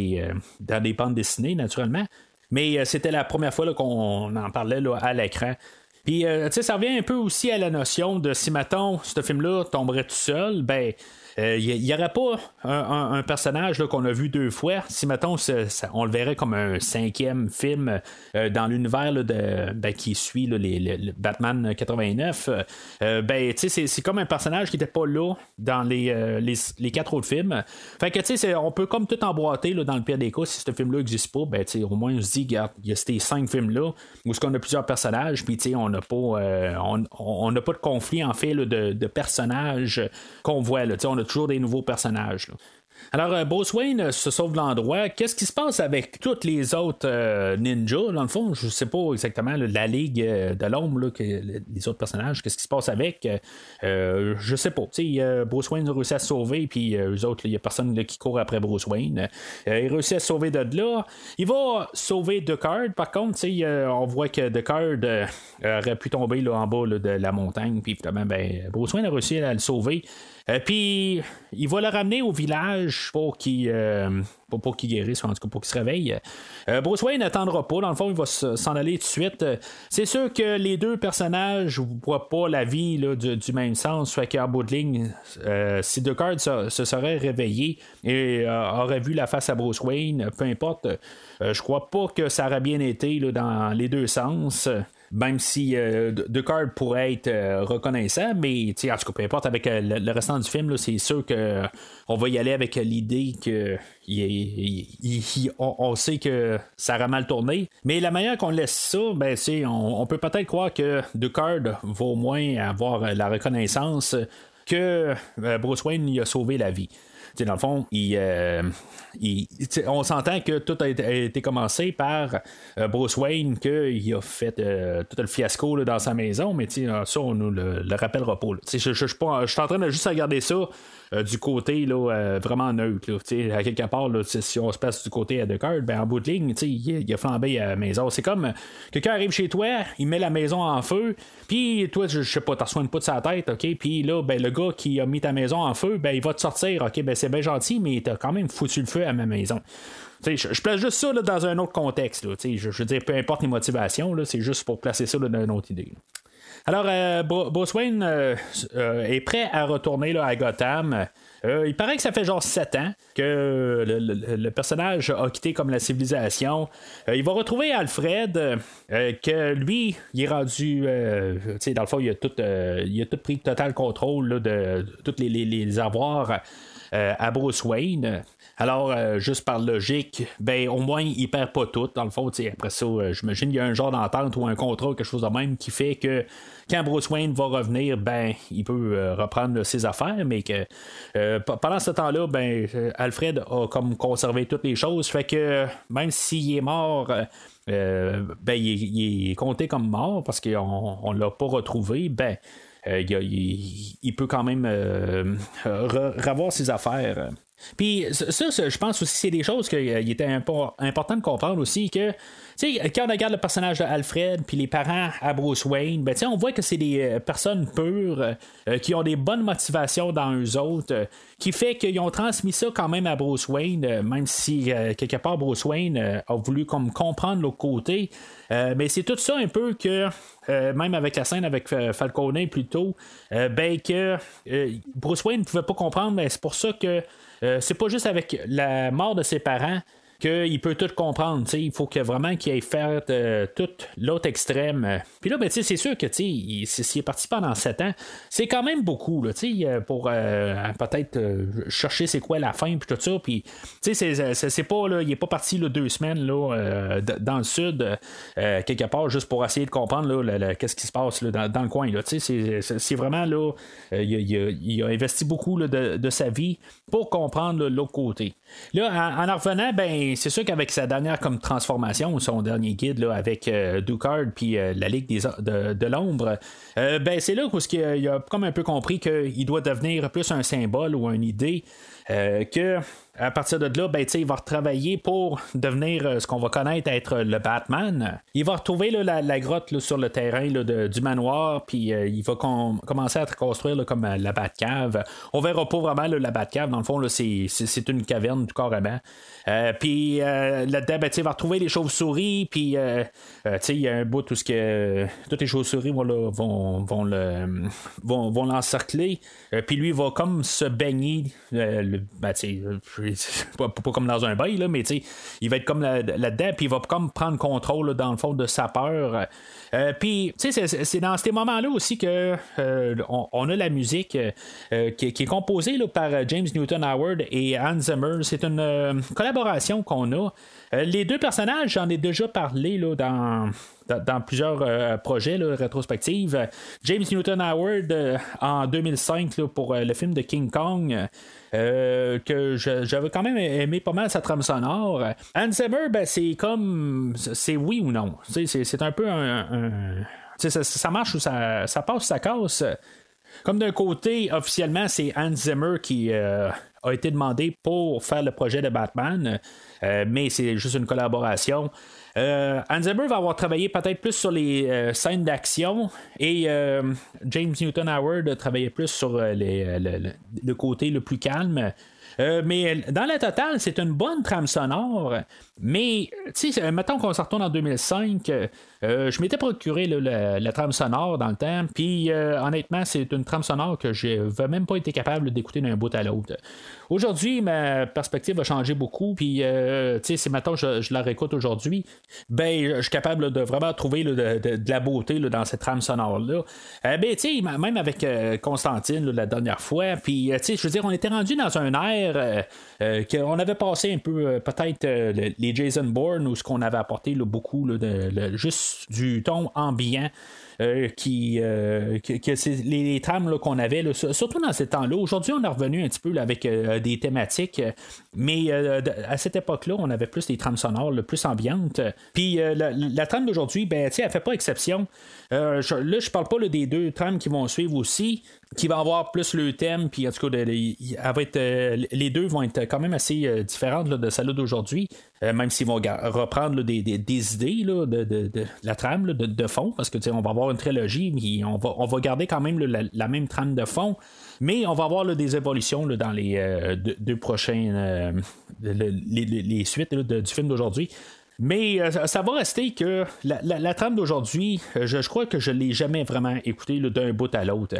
des bandes dessinées, naturellement. Mais euh, c'était la première fois qu'on en parlait à l'écran. Puis, euh, tu sais, ça revient un peu aussi à la notion de si, mettons, ce film-là tomberait tout seul, ben, il n'y aurait pas un, personnage qu'on a vu deux fois? Si, mettons, on le verrait comme un cinquième film euh, dans l'univers ben, qui suit les, le- le Batman 89, euh, euh, ben, c'est- comme un personnage qui n'était pas là dans les, euh, les, quatre autres films. Fait que, on peut comme tout emboîter dans le pire des cas. Si ce film-là n'existe pas, ben, au moins, on se dit, regarde, il y a ces cinq films-là où qu'on a plusieurs personnages, puis, on n'a pas, euh, on, on pas de conflit, en fait, de, personnages qu'on voit. On a toujours des nouveaux personnages. Alors, euh, Bruce Wayne euh, se sauve de l'endroit. Qu'est-ce qui se passe avec tous les autres euh, ninjas, dans le fond? Je sais pas exactement, la Ligue de l'Ombre, les autres personnages, qu'est-ce qui se passe avec? Euh, je sais pas. Sais, Bruce Wayne a réussi à se sauver, puis eux autres, il y a personne qui court après Bruce Wayne. Il réussit à se sauver de là. Il va sauver Deckard, par contre, on voit que Deckard aurait pu tomber là, en bas de la montagne, puis finalement, ben, Bruce Wayne a réussi à le sauver. Euh, puis il va le ramener au village pour qu'il euh, pour, guérisse, en tout cas pour qu'il se réveille. Euh, Bruce Wayne n'attendra pas, dans le fond, il va se- s'en aller tout de suite. C'est sûr que les deux personnages ne voient pas la vie du, même sens, fait qu'en bout de ligne, si Deckard se, se serait réveillé et aurait vu la face à Bruce Wayne, peu importe, je crois pas que ça aurait bien été dans les deux sens. Même si euh, pourrait être euh, reconnaissant, mais en tout cas, peu importe, avec euh, le, restant du film, c'est sûr que euh, on va y aller avec l'idée que on, sait que ça aurait mal tourné. Mais la manière qu'on laisse ça, ben, on, peut peut-être croire que Deckard va au moins avoir la reconnaissance que Bruce Wayne lui a sauvé la vie. Tu sais, dans le fond, il, euh, on s'entend que tout a été, commencé par euh, Bruce Wayne, qu'il a fait euh, tout le fiasco là, dans sa maison, mais ça, on nous le, le rappellera pas- je suis en train de juste regarder ça euh, du côté là, euh, vraiment neutre. À quelque part, si on se passe du côté à Deckard, ben, en bout de ligne, il, il a flambé à la maison. C'est comme quelqu'un arrive chez toi, il met la maison en feu, puis toi, je, sais pas, t'as reçois une poutre sur la tête, ok, puis là, ben, le gars qui a mis ta maison en feu, ben, il va te sortir, ok, ben, c'est bien gentil, mais t'as quand même foutu le feu à ma maison. Je, je place juste ça dans un autre contexte. Là, je, je veux dire, peu importe les motivations, c'est juste pour placer ça dans une autre idée. Alors, euh, Bru- Bruce Wayne euh, euh, est prêt à retourner à Gotham. Il paraît que ça fait genre 7 ans que le, personnage a quitté comme la civilisation. Il va retrouver Alfred, que lui, il est rendu. dans le fond, il a tout, il a tout pris total contrôle de, tous les, les- les avoirs à Bruce Wayne. Alors, euh, juste par logique, ben au moins il perd pas tout. Dans le fond, après ça, euh, j'imagine qu'il y a un genre d'entente ou un contrat, quelque chose de même, qui fait que quand Bruce Wayne va revenir, ben il peut euh, reprendre ses affaires, mais que euh, pendant ce temps-là, ben Alfred a comme conservé toutes les choses, fait que même s'il est mort. ben, il, est- compté comme mort parce qu'on on l'a pas retrouvé. Ben, il, peut quand même re- revoir ses affaires. Puis ça, je pense aussi c'est des choses qu'il était impo- important de comprendre aussi que tu sais, quand on regarde le personnage d'Alfred puis les parents à Bruce Wayne, ben, on voit que c'est des euh, personnes pures euh, qui ont des bonnes motivations dans eux autres, euh, qui fait qu'ils ont transmis ça quand même à Bruce Wayne, euh, même si euh, quelque part Bruce Wayne euh, a voulu comme comprendre l'autre côté. Euh, mais c'est tout ça un peu que, euh, même avec la scène avec euh, Falcone plus tôt, euh, ben que euh, Bruce Wayne ne pouvait pas comprendre, mais c'est pour ça que euh, c'est pas juste avec la mort de ses parents qu'il peut tout comprendre. Il faut que vraiment qu'il aille faire tout l'autre extrême. Puis là, ben, c'est sûr que s'il est parti pendant 7 ans, c'est quand même beaucoup là, euh, pour euh, peut-être euh, chercher c'est quoi la fin puis tout ça. Puis, c'est- pas, là, il est pas parti deux semaines là, dans le sud, quelque part, juste pour essayer de comprendre qu'est-ce qui se passe là, dans, le coin. C'est- vraiment là, il, a, il a- investi beaucoup de, de sa vie pour comprendre l'autre côté. Là, en, en en revenant, ben, c'est sûr qu'avec sa dernière comme transformation, son dernier guide là, avec euh, Ducard puis euh, la Ligue des, de, l'ombre, euh, ben, c'est là où il a comme un peu compris qu'il doit devenir plus un symbole ou une idée. que à partir de là, ben, il va retravailler pour devenir euh, ce qu'on va connaître être le Batman. Il va retrouver la, grotte sur le terrain du manoir, puis euh, il va com- commencer à reconstruire comme euh, la Batcave. On verra pas vraiment la Batcave, dans le fond, c'est, une caverne tout carrément. Euh, puis là-dedans, ben, il va retrouver les chauves-souris, puis il y a un bout où toutes les chauves-souris vont, vont, vont, le, vont, vont l'encercler, puis lui, va comme se baigner, le- ben, pas, pas comme dans un bail, là, mais il va être comme là- là-dedans, puis il va comme prendre contrôle là, dans le fond de sa peur. Euh, puis, tu sais, c'est- dans ces moments-là aussi que euh, on, a la musique euh, qui, qui est composée là, par James Newton Howard et Hans Zimmer. C'est une collaboration qu'on a. Les deux personnages, j'en ai déjà parlé là, dans, dans, plusieurs euh, projets là, rétrospectifs. James Newton Howard euh, en 2005 là, pour euh, le film de King Kong. euh, que j'avais quand même aimé pas mal sa trame sonore. Hans Zimmer, ben, c'est comme. C'est oui ou non. C'est un peu un. ça, ça marche ou ça, ça passe ou ça casse. Comme d'un côté, officiellement, c'est Hans Zimmer qui a été demandé pour faire le projet de Batman, mais c'est juste une collaboration. Euh, Hans Zimmer va avoir travaillé peut-être plus sur les scènes d'action et James Newton Howard travaillait plus sur le, côté le plus calme. Mais dans la totale, c'est une bonne trame sonore. Mais, tu sais, mettons qu'on se retourne en 2005, euh, je m'étais procuré la, trame sonore dans le temps, puis euh, honnêtement, c'est une trame sonore que je n'avais même pas été capable d'écouter d'un bout à l'autre. Aujourd'hui, ma perspective a changé beaucoup, puis euh, tu sais, si maintenant je, la réécoute aujourd'hui, ben, je suis capable de vraiment trouver de, la beauté dans cette trame sonore-là. ben, tu sais, même avec Constantine la dernière fois, puis tu sais, je veux dire, on était rendu dans un air qu'on avait passé un peu, peut-être, les Jason Bourne, ou ce qu'on avait apporté beaucoup de, juste du ton ambiant. Euh, qui, euh, que, les, trames qu'on avait, surtout dans ces temps-là. Aujourd'hui, on est revenu un petit peu avec euh, des thématiques, mais à cette époque-là, on avait plus des trames sonores, plus ambiantes. Puis la, trame d'aujourd'hui, ben, elle fait pas exception. là, je parle pas des deux trames qui vont suivre aussi, qui va avoir plus le thème, puis en tout cas, les deux vont être quand même assez différentes de celle-là d'aujourd'hui, même s'ils vont reprendre des, idées de, la trame de, fond, parce que on va avoir une trilogie, mais on va, garder quand même la, même trame de fond. Mais on va avoir des évolutions dans les euh, deux, prochaines euh, les, suites du film d'aujourd'hui. Mais euh, ça va rester que la, trame d'aujourd'hui, je, crois que je ne l'ai jamais vraiment écouté d'un bout à l'autre.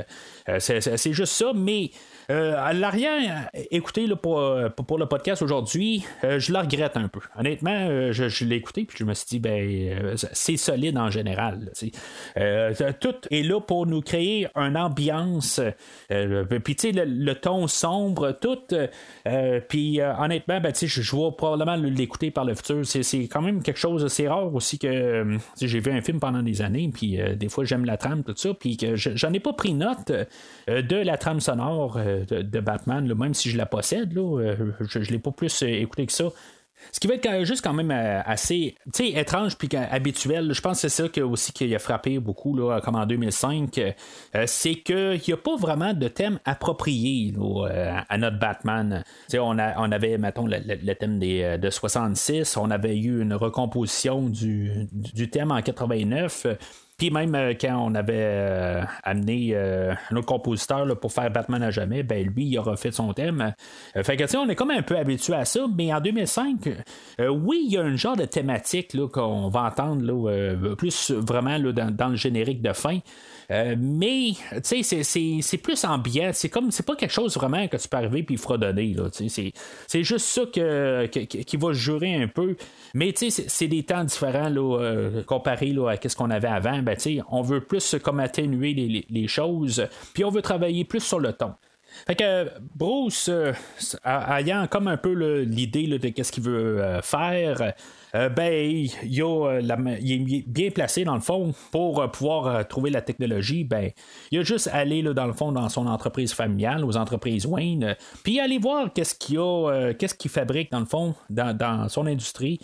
c'est juste ça, mais euh, à l'arrière, écoutez pour, pour, le podcast aujourd'hui, euh, je la regrette un peu. Honnêtement, euh, je, l'ai écouté puis je me suis dit, ben, c'est solide en général. tout est là pour nous créer une ambiance. puis, tu sais, le, ton sombre, tout. puis, honnêtement, ben, je, je vais probablement l'écouter par le futur. C'est quand même quelque chose assez rare aussi que j'ai vu un film pendant des années, puis des fois, j'aime la trame, tout ça, puis que j'en ai pas pris note de la trame sonore de, Batman, même si je la possède, euh, je ne l'ai pas plus euh, écouté que ça. Ce qui va être juste quand même euh, assez étrange puis habituel, je pense que c'est ça qui aussi qui a frappé beaucoup là, comme en 2005, c'est qu'il n'y a pas vraiment de thème approprié à notre Batman. on, on avait, mettons, le, thème des, de 66, on avait eu une recomposition du, du thème en 89. Même euh, quand on avait euh, amené euh, un autre compositeur pour faire Batman à jamais, ben lui, il a refait son thème. fait que on est comme un peu habitué à ça, mais en 2005, oui, il y a un genre de thématique qu'on va entendre plus vraiment dans, le générique de fin. Euh, mais, tu sais, c'est plus ambiant. C'est comme, c'est pas quelque chose vraiment que tu peux arriver puis fredonner. C'est juste ça que, qui va jurer un peu. Mais, tu sais, c'est des temps différents là, euh, comparé à ce qu'on avait avant. Ben, tu sais, on veut plus comme atténuer les, les choses, puis on veut travailler plus sur le ton. Fait que Bruce, euh, ayant comme un peu l'idée de qu'est-ce qu'il veut faire, euh, ben, il, est bien placé dans le fond pour euh, pouvoir euh, trouver la technologie. Ben, il a juste aller là, dans le fond dans son entreprise familiale, aux entreprises Wayne, puis aller voir qu'est-ce qu'il a, qu'est-ce qu'il fabrique dans le fond dans son industrie.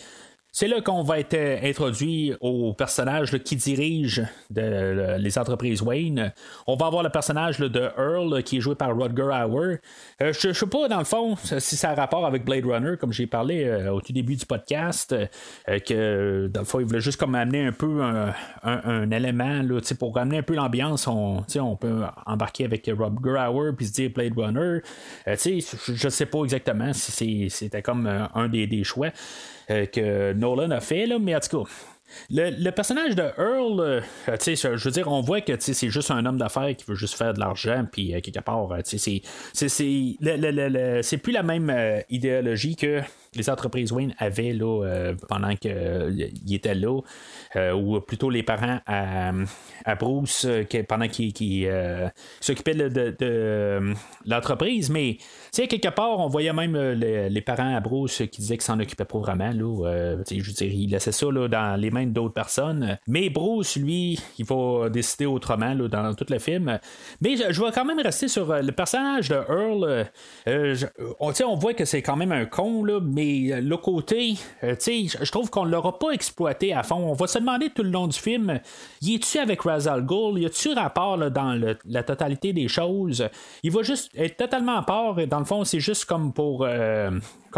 C'est là qu'on va être euh, introduit au personnage qui dirige les entreprises Wayne. On va avoir le personnage de Earl qui est joué par Rodger Hauer. Euh, je ne sais pas, dans le fond, si ça a rapport avec Blade Runner, comme j'ai parlé euh, au tout début du podcast, que dans il voulait juste comme amener un peu un, élément là, pour ramener un peu l'ambiance. On, on peut embarquer avec Rodger Hauer puis se dire Blade Runner. je ne sais pas exactement si c'était comme un des, des choix. Euh, que Nolan a fait, là, mais en tout cas. Le, personnage de Earl, euh, je veux dire, on voit que c'est juste un homme d'affaires qui veut juste faire de l'argent, puis euh, quelque part, c'est plus la même idéologie que les entreprises Wayne avaient là, pendant qu'il était là, ou plutôt les parents à, Bruce pendant qu'il s'occupait de l'entreprise, mais quelque part, on voyait même euh, les, parents à Bruce qui disaient qu'ils s'en occupaient pas vraiment. Là, euh, je veux dire, ils laissaient ça là, dans les mains d'autres personnes. Mais Bruce, lui, il va décider autrement là, dans tout le film. Mais je, vais quand même rester sur euh, le personnage de Earl. on, on voit que c'est quand même un con, là, mais euh, le côté, euh, tu sais, je trouve qu'on l'aura pas exploité à fond. On va se demander tout le long du film, y est-tu avec Razal Ghul? Y a-tu rapport dans la totalité des choses? Il va juste être totalement à part. Et dans le fond, c'est juste comme pour. euh,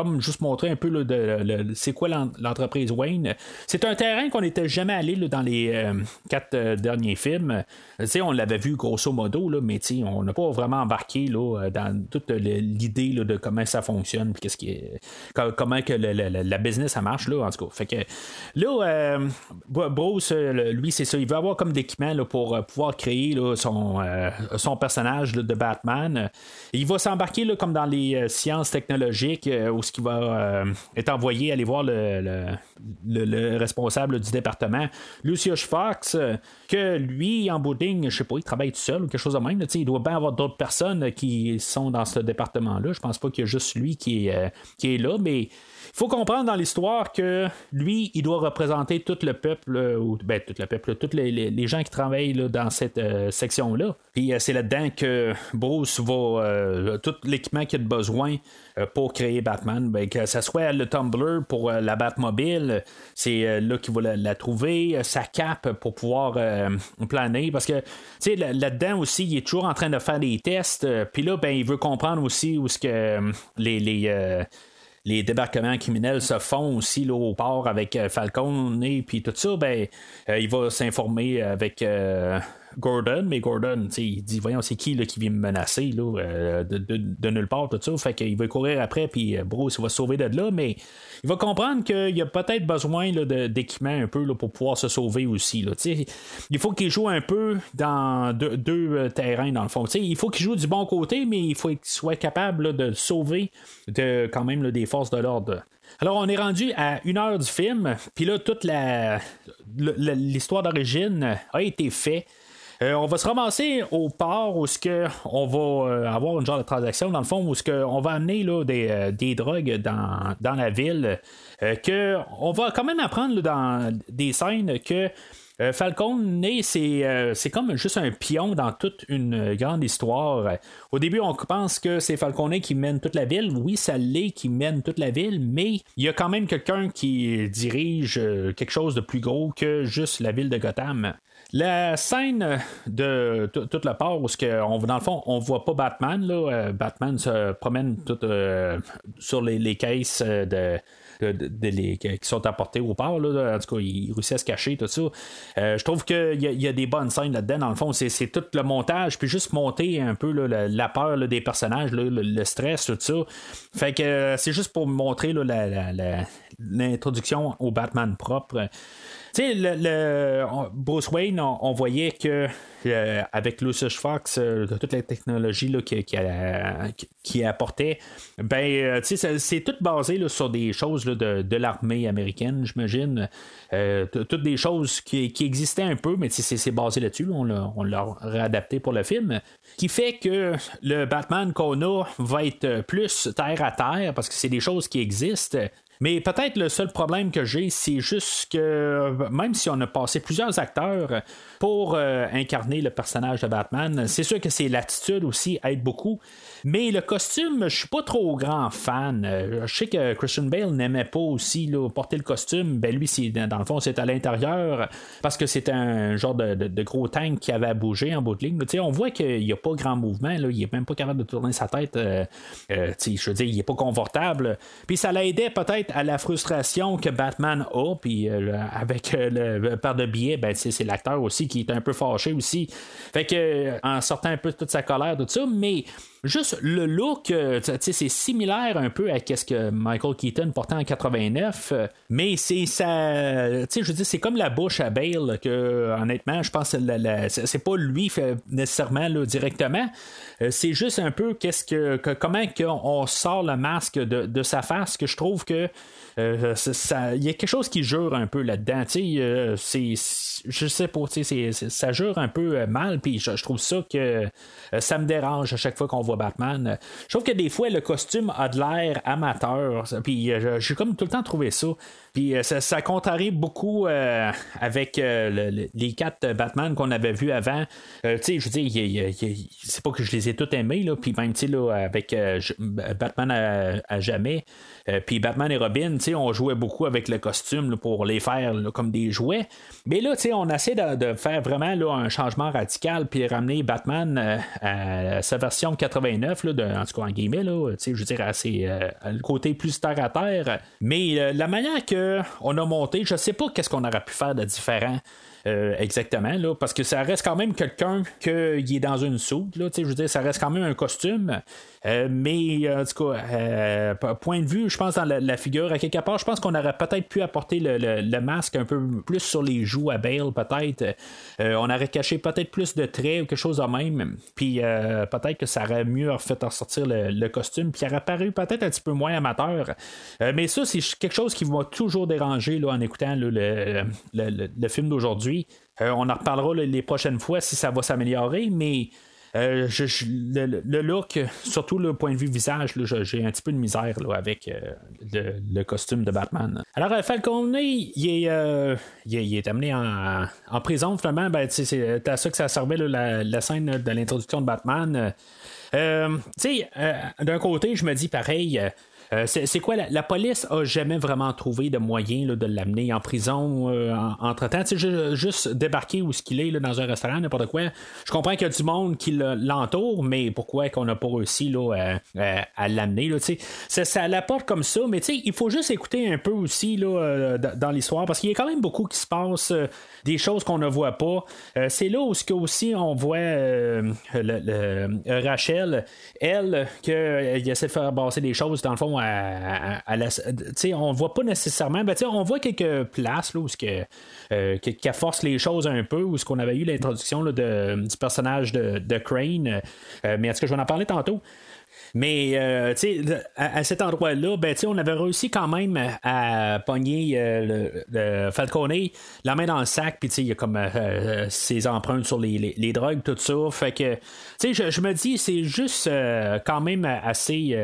comme juste montrer un peu de, c'est quoi l'en- l'entreprise Wayne. C'est un terrain qu'on n'était jamais allé là, dans les euh, quatre euh, derniers films. Tu sais, on l'avait vu grosso modo, là, mais on n'a pas vraiment embarqué là, euh, dans toute l'idée de comment ça fonctionne, qu'est-ce qui comment que le- le- la business ça marche là, en tout cas. Fait que là, Bruce, lui, c'est ça, il veut avoir comme d'équipement pour pouvoir créer son, son personnage de Batman. Il va s'embarquer comme dans les sciences technologiques, euh, qui va euh, être envoyé aller voir le, le- le- le responsable du département, Lucius Fox, euh, que lui, en bout de ligne, je sais pas, il travaille tout seul ou quelque chose de même. il doit bien avoir d'autres personnes qui sont dans ce département-là. Je pense pas qu'il y a juste lui qui est, euh, qui est là, mais il faut comprendre dans l'histoire que lui, il doit représenter tout le peuple, euh, ou ben, tout le peuple, tous les, les- les gens qui travaillent là, dans cette euh, section-là. Puis euh, c'est là-dedans que Bruce va tout l'équipement qu'il a besoin pour créer Batman, ben, que ce soit le Tumblr pour la Batmobile, c'est là qu'il va la, trouver, sa cape pour pouvoir planer, parce que là-dedans aussi, il est toujours en train de faire des tests, puis là, ben, il veut comprendre aussi où ce que les, les les débarquements criminels se font aussi là, au port avec euh, Falcon et puis tout ça, ben, euh, il va s'informer avec euh, Gordon, mais Gordon, il dit voyons, c'est qui là, qui vient me menacer là, euh, de, de- de nulle part, tout ça. Fait qu'il va courir après, puis euh, Bruce va se sauver de là, mais il va comprendre qu'il y a peut-être besoin d'équipement un peu là, pour pouvoir se sauver aussi. Là, il faut qu'il joue un peu dans deux, euh, terrains, dans le fond. Tu sais, il faut qu'il joue du bon côté, mais il faut qu'il soit capable là, de sauver de, quand même là, des forces de l'ordre. Alors, on est rendu à une heure du film, puis là, toute la, l'histoire d'origine a été faite. Euh, on va se ramasser au port où ce que on va euh, avoir une genre de transaction dans le fond où ce que on va amener là, des, euh, des drogues dans, dans la ville que on va quand même apprendre dans des scènes que Falcon, c'est, c'est comme juste un pion dans toute une grande histoire. Au début, on pense que c'est Falconet qui mène toute la ville. Oui, ça l'est qui mène toute la ville, mais il y a quand même quelqu'un qui dirige quelque chose de plus gros que juste la ville de Gotham. La scène de toute la part où on, dans le fond on voit pas Batman là, euh, Batman se promène tout euh, sur les, caisses euh, de de- les- qui sont apportés au port. Là, en tout cas, il réussit à se cacher, tout ça. Je trouve qu'il y, y a des bonnes scènes là-dedans. Dans le fond, c'est, tout le montage, puis juste monter un peu la, peur des personnages, le, stress, tout ça. Fait que c'est juste pour montrer l'introduction au Batman propre. Sais, le, le- Bruce Wayne, on, voyait que euh, avec Lucius Fox, euh, toute la technologie là, qui, qui, qui- apportait, ben, euh, c'est- tout basé là, sur des choses là, de, de l'armée américaine, j'imagine. Euh, toutes des choses qui, qui existaient un peu, mais c'est basé là-dessus. on l'a réadapté pour le film. Qui fait que le Batman qu'on a va être plus terre à terre, parce que c'est des choses qui existent. Mais peut-être le seul problème que j'ai, c'est juste que même si on a passé plusieurs acteurs pour euh, incarner le personnage de Batman, c'est sûr que c'est l'attitude aussi aide beaucoup. Mais le costume, je suis pas trop grand fan. Euh, Je sais que Christian Bale n'aimait pas aussi porter le costume. Ben lui, dans le fond, c'est à l'intérieur parce que c'est un genre de, gros tank qui avait à bouger en bout de ligne. On voit qu'il n'y a pas grand mouvement. Il est même pas capable de tourner sa tête. euh, je veux dire, il est pas confortable. Puis ça l'aidait peut-être à la frustration que Batman a. Puis avec le paire de billets, ben, c'est l'acteur aussi qui est un peu fâché aussi. Fait que euh, en sortant un peu toute sa colère, tout ça, mais juste le look, euh, c'est similaire un peu à ce que Michael Keaton portait en 89, euh, mais c'est ça, tu je dire, c'est comme la bouche à Bale que, honnêtement, je pense que c'est pas lui fait nécessairement directement, Euh, c'est juste un peu qu'est-ce que, comment on sort le masque de, sa face que je trouve que il y a quelque chose qui jure un peu là-dedans, euh, c'est je sais pas, ça jure un peu mal, puis je, trouve ça que ça me dérange à chaque fois qu'on Batman. Je trouve que des fois, le costume a de l'air amateur. Puis j'ai comme tout le temps trouvé ça. Puis ça, ça contrarie beaucoup avec les quatre Batman qu'on avait vus avant. tu sais, je veux dire, c'est pas que je les ai tous aimés, là. Puis même, tu sais, avec Batman à, jamais. Puis Batman et Robin, on jouait beaucoup avec le costume pour les faire comme des jouets. Mais là, on essaie de, de, faire vraiment un changement radical puis ramener Batman euh, à sa version 89, là, de, en tout cas en guillemets, je veux dire, à, euh, le côté plus terre à terre. Mais euh, la manière qu'on a monté, je sais pas qu'est-ce qu'on aurait pu faire de différent. Euh, exactement, là, parce que ça reste quand même quelqu'un qui est dans une soude, là, je veux dire, ça reste quand même un costume. Euh, mais en tout cas, euh, point de vue, je pense dans la, figure, à quelque part, je pense qu'on aurait peut-être pu apporter le, masque un peu plus sur les joues à Bale, peut-être. on aurait caché peut-être plus de traits ou quelque chose de même. Puis peut-être que ça aurait mieux fait ressortir le, costume, puis il aurait paru peut-être un petit peu moins amateur. mais ça, c'est quelque chose qui m'a toujours dérangé là, en écoutant le, le film d'aujourd'hui. Euh, on en reparlera les prochaines fois si ça va s'améliorer, mais euh, le, look, surtout le point de vue visage, j'ai un petit peu de misère avec euh, le, costume de Batman. Alors, est, il est, amené en, prison, finalement. Ben, c'est à ça que ça servait la, scène de l'introduction de Batman. d'un côté, je me dis pareil. Euh, c'est quoi la, police a jamais vraiment trouvé de moyen de l'amener en prison euh, entre temps. juste débarquer où ce qu'il est dans un restaurant, n'importe quoi. Je comprends qu'il y a du monde qui l'entoure, mais pourquoi qu'on n'a pas réussi là, à, l'amener? Ça, ça l'apporte comme ça, mais il faut juste écouter un peu aussi là, euh, dans l'histoire parce qu'il y a quand même beaucoup qui se passe des choses qu'on ne voit pas. c'est là où ce aussi on voit Rachel, elle, qu'il essaie de faire passer des choses dans le fond à, on voit pas nécessairement. Ben, on voit quelques places là, où que, euh, force les choses un peu, où ce qu'on avait eu l'introduction de, du personnage de, Crane. Euh, mais est-ce que je vais en parler tantôt? Mais euh, à, cet endroit-là, ben, on avait réussi quand même à pogner euh, le, Falcone, la main dans le sac, puis il y a comme euh, ses empreintes sur les, drogues, tout ça. Fait que je, je me dis, c'est juste quand même assez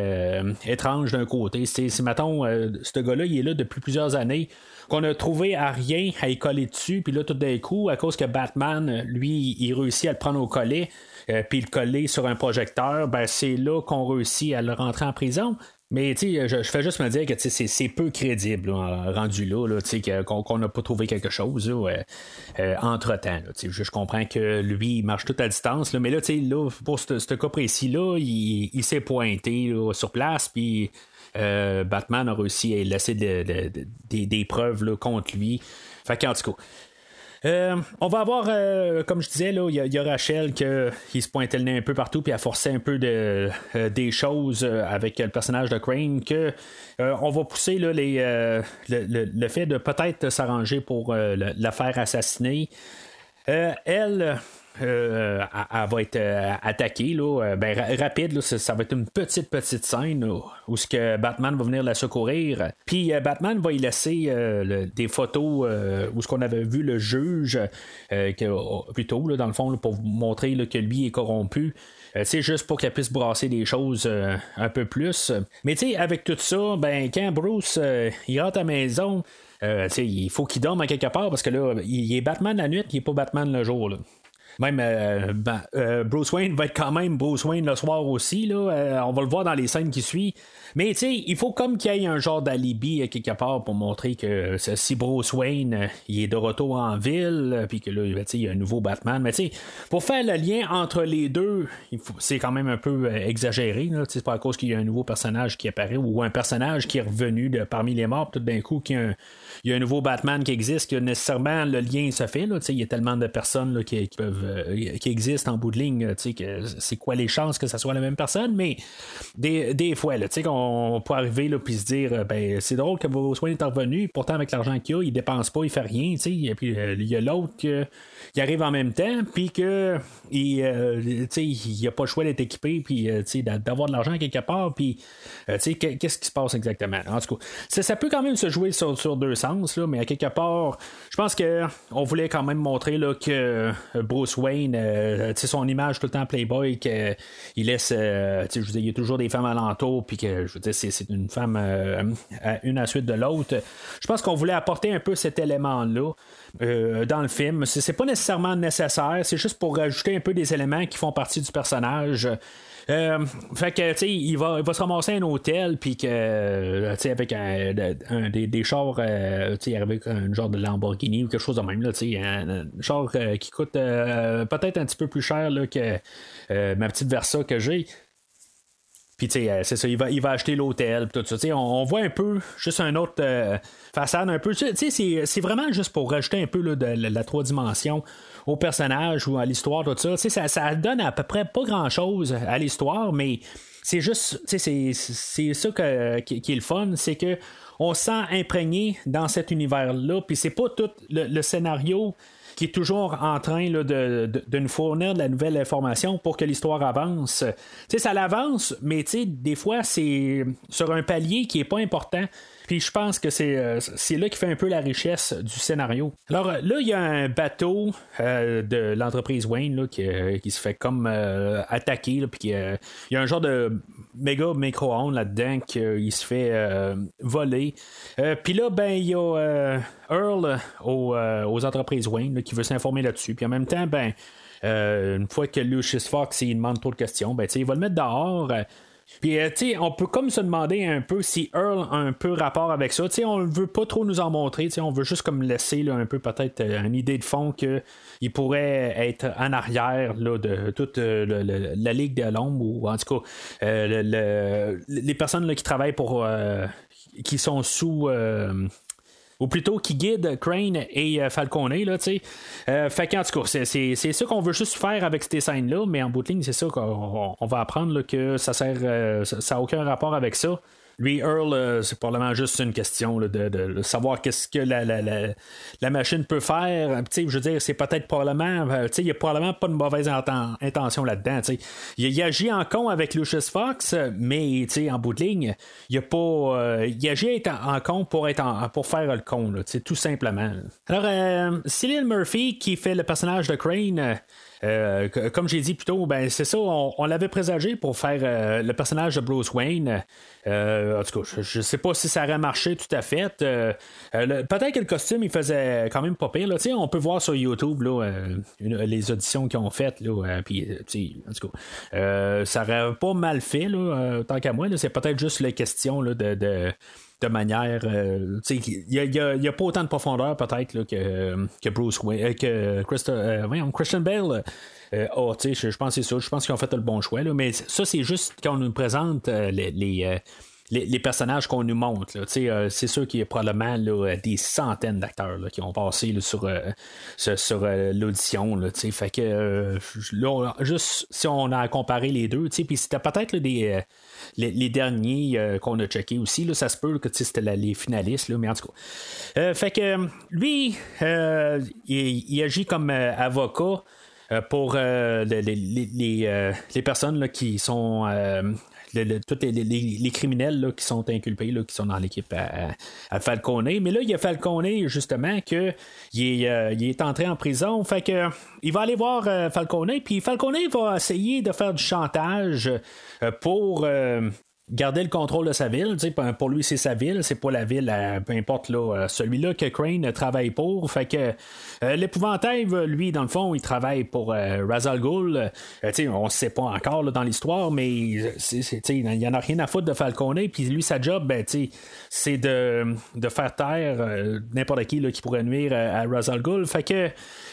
étrange d'un côté. Si, mettons, ce gars-là, il est là depuis plusieurs années qu'on a trouvé à rien à y coller dessus, puis là, tout d'un coup, à cause que Batman, lui, il réussit à le prendre au collet, euh, puis le coller sur un projecteur, ben, c'est là qu'on réussit à le rentrer en prison. Mais je, je fais juste me dire que c'est peu crédible rendu là, là qu'on n'a pas trouvé quelque chose euh, euh, entre-temps. Je, comprends que lui, il marche tout à distance, mais là, là pour ce cas précis-là, il, s'est pointé sur place, puis Batman a réussi à laisser des preuves contre lui. Fait qu'en tout cas, euh, on va avoir, euh, comme je disais, il y, a Rachel qui se pointait le nez un peu partout puis a forcé un peu de, euh, des choses avec le personnage de Crane que on va pousser les, le, fait de peut-être s'arranger pour la faire assassiner. elle, euh, elle, va être euh, attaquée. Là, euh, ben, rapide, ça, va être une petite, petite scène où ce que Batman va venir la secourir. Puis Batman va y laisser des photos où ce qu'on avait vu le juge que, plutôt, là, dans le fond, pour montrer que lui est corrompu. c'est juste pour qu'elle puisse brasser des choses un peu plus. Mais tu sais, avec tout ça, ben quand Bruce il rentre à la maison, il faut qu'il dorme quelque part parce que là, il est Batman la nuit, il est pas Batman le jour. Là. Même euh, ben, euh, Bruce Wayne va être quand même Bruce Wayne le soir aussi. Là. Euh, on va le voir dans les scènes qui suivent. Mais tu sais, il faut comme qu'il y ait un genre d'alibi quelque part pour montrer que si Bruce Wayne il est de retour en ville, puis que là, il y a un nouveau Batman. Mais tu sais, pour faire le lien entre les deux, c'est quand même un peu exagéré. C'est pas à cause qu'il y a un nouveau personnage qui apparaît ou un personnage qui est revenu de parmi les morts, tout d'un coup, qu'il y a un il y a un nouveau Batman qui existe, que nécessairement le lien se fait. Là, il y a tellement de personnes qui, peuvent, euh, qui existent en bout de ligne. Que c'est quoi les chances que ce soit la même personne, mais des, des fois, là, qu'on peut arriver et se dire euh, ben, c'est drôle que soins est revenu, pourtant avec l'argent qu'il a, il dépense pas, il fait rien. Et puis euh, il y a l'autre qui arrive en même temps, puis que il n'y a pas le choix d'être équipé, puis d'avoir de l'argent quelque part, puis qu'est-ce qui se passe exactement? En tout cas, ça, peut quand même se jouer sur deux sens, mais à quelque part, je pense que on voulait quand même montrer là, que euh, Bruce Wayne, euh, sais, son image tout le temps Playboy, qu'il laisse, euh, je dire, il y a toujours des femmes alentour, puis que je veux dire, c'est, une femme euh, une à la suite de l'autre. Je pense qu'on voulait apporter un peu cet élément-là. euh, dans le film. C'est, c'est pas nécessairement nécessaire, c'est juste pour rajouter un peu des éléments qui font partie du personnage. Euh, fait que, tu sais, il va, il va se ramasser un hôtel, puis que, euh, tu sais, avec un, des, des chars, euh, tu sais, avec un genre de Lamborghini ou quelque chose de même, tu sais, un, char qui coûte peut-être un petit peu plus cher là, que ma petite Versa que j'ai. Puis, tu sais, c'est ça, il va, il va acheter l'hôtel, tout ça. Tu sais, on, voit un peu, juste un autre façade, un peu. Tu sais, c'est, vraiment juste pour rajouter un peu là, de la trois dimensions au personnage ou à l'histoire, tout ça. Ça, ça donne à peu près pas grand-chose à l'histoire, mais c'est juste, c'est, ça qui, est le fun, c'est que on se sent imprégné dans cet univers-là, puis c'est pas tout le, scénario qui est toujours en train là, de, nous fournir de la nouvelle information pour que l'histoire avance. Sais, ça l'avance, mais des fois, c'est sur un palier qui est pas important. Puis je pense que c'est, euh, là qui fait un peu la richesse du scénario. Alors euh, là, il y a un bateau euh, de l'entreprise Wayne là, qui, qui se fait comme attaquer. là, Puis il y a un genre de méga micro-ondes là-dedans qu'il se fait voler. Puis là, ben, il y a Earl aux, aux entreprises Wayne là, qui veut s'informer là-dessus. Puis en même temps, ben, une fois que Lucius Fox il demande trop de questions, ben, il va le mettre dehors. Puis, euh, tu sais, on peut comme se demander un peu si Earl a un peu rapport avec ça. Tu sais, on ne veut pas trop nous en montrer. Tu sais, on veut juste comme laisser là, un peu peut-être euh, une idée de fond qu'il pourrait être en arrière là, de toute euh, la Ligue de l'ombre ou en tout cas le- le- les personnes qui travaillent pour. qui sont sous. Ou plutôt qui guide Crane et euh, Falcone, là. Euh, fait qu'en tout cas, c'est, ça qu'on veut juste faire avec ces scènes-là, mais en bout de ligne, c'est ça qu'on on- on va apprendre là, que ça sert, euh, ça n'a aucun rapport avec ça. Lui, Earl, euh, c'est probablement juste une question de, savoir qu'est-ce que la, la, machine peut faire. Je veux dire, c'est peut-être probablement. euh, il n'y a probablement pas de mauvaise inten- intention là-dedans. Il, il agit en con avec Lucius Fox, mais en bout de ligne, il a pas. euh, il agit en, en con pour être en- pour faire le con, là, tout simplement. Alors, euh, Murphy, qui fait le personnage de Crane. Euh, comme j'ai dit plus tôt, ben, c'est ça, on, l'avait présagé pour faire euh, le personnage de Bruce Wayne. Euh, en tout cas, je, je sais pas si ça aurait marché tout à fait. Peut-être que le costume, il faisait quand même pas pire. Là. On peut voir sur YouTube là, les auditions qu'ils ont faites. Là, en tout cas, ça aurait pas mal fait, là, tant qu'à moi. C'est peut-être juste la question de de manière. euh, il n'y a, y a- pas autant de profondeur peut-être que, que Bruce Wayne, euh, que euh, Christian Bale. euh, sais, je, pense que c'est ça. Je pense qu'ils ont fait le bon choix. là. mais ça, c'est juste quand on nous présente les. Les- personnages qu'on nous montre. euh, c'est sûr qu'il y a probablement là, des centaines d'acteurs qui ont passé sur, euh, sur, euh, l'audition. Fait que euh, là, juste si on a comparé les deux, puis c'était peut-être des, euh, les, derniers euh, qu'on a checkés aussi. Ça se peut que c'était les finalistes, mais en tout cas. Euh, fait que euh, lui, euh, il, agit comme euh, avocat. euh, pour euh, les, les- les- euh, personnes qui sont tous les, les- les criminels là, qui sont inculpés, là, qui sont dans l'équipe à, Falcone. Mais là, il y a Falcone, justement, que il est, euh, est entré en prison. Fait que il va aller voir euh, Falcone, puis Falcone va essayer de faire du chantage euh, pour. Euh, garder le contrôle de sa ville. Pour lui, c'est sa ville, c'est pas la ville, euh, peu importe là, euh, celui-là que Crane travaille pour. Fait que euh, l'épouvantail, lui, dans le fond, il travaille pour euh, Razal Ghul. Euh, on ne sait pas encore dans l'histoire, mais il n'y en a rien à foutre de Falcone. Puis lui, sa job, ben, c'est de, de faire taire euh, n'importe qui là, qui pourrait nuire à, à Razal. Fait que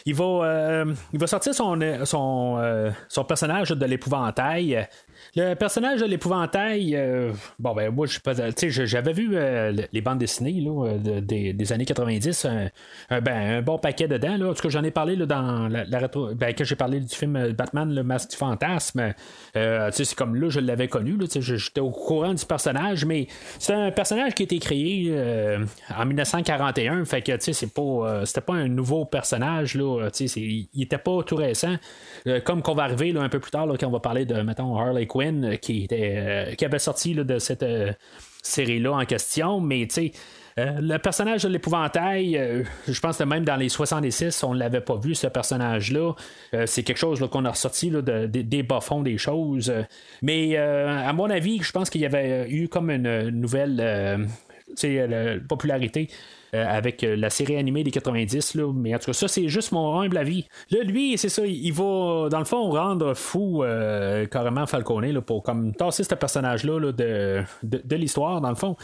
il va, euh, il va sortir son, son, euh, son personnage de l'épouvantail. Le personnage de l'épouvantail, euh, bon ben moi je pas, j'avais vu euh, le- les bandes dessinées là, euh, de- des, des années 90, un, un- ben, un bon paquet dedans. Là. En tout cas, j'en ai parlé là, dans la, rétro, ben, quand j'ai parlé du film Batman, le Masque du fantasme. euh, c'est comme là je l'avais connu, j'étais au courant du personnage, mais c'est un personnage qui a été créé en 1941, fait que c'est pas, c'était pas un nouveau personnage là, il était pas tout récent, comme qu'on va arriver là, un peu plus tard quand on va parler de mettons Harley Quinn qui était qui avait sorti de cette euh, série-là en question, mais tu sais. Euh, le personnage de l'épouvantail, euh, je pense que même dans les 66, on ne l'avait pas vu, ce personnage-là. C'est quelque chose qu'on a ressorti de- de- des bas-fonds des choses. Mais à mon avis, je pense qu'il y avait eu comme une nouvelle popularité. Euh, avec euh, la série animée des 90, là. mais en tout cas, ça, c'est juste mon humble avis. Là, lui, c'est ça, il va, dans le fond, rendre fou euh, carrément Falcone là, pour comme tasser ce personnage-là là, de, l'histoire, dans le fond,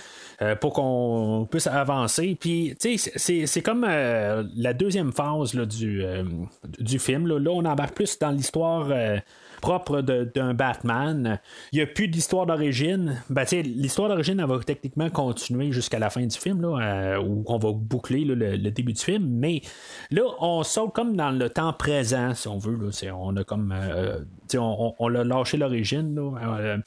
pour qu'on puisse avancer. Puis, tu sais, c'est- c'est comme la deuxième phase du film. Là. Là, on embarque plus dans l'histoire. Propre d'un Batman. Il n'y a plus d'histoire d'origine. Ben, l'histoire d'origine, elle va techniquement continuer jusqu'à la fin du film, là, euh, où on va boucler le, début du film. Mais là, on saute comme dans le temps présent, si on veut. Là. On a comme. euh, on, on- a lâché l'origine. Euh,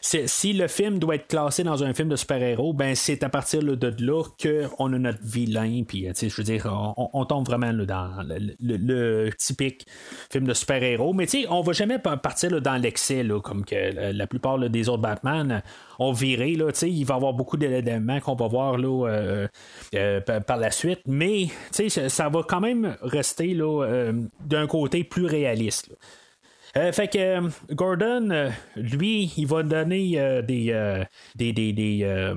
si le film doit être classé dans un film de super-héros, ben c'est à partir de là qu'on a notre vilain. Puis, euh, je veux dire, on, tombe vraiment dans le, typique film de super-héros. Mais tu sais, on va jamais pa- partir dans l'excès, comme la, plupart des autres Batman ont viré. Il va y avoir beaucoup d'éléments qu'on va voir euh, euh, par, la suite. Mais ça, va quand même rester d'un côté plus réaliste. Euh, fait que euh, Gordon, euh, lui, il va donner des, des, des, des,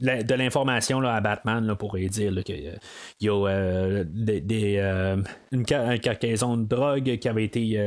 de l'information à Batman là, pour lui dire qu'il y a des, des, une, ca- une cargaison de drogue qui avait été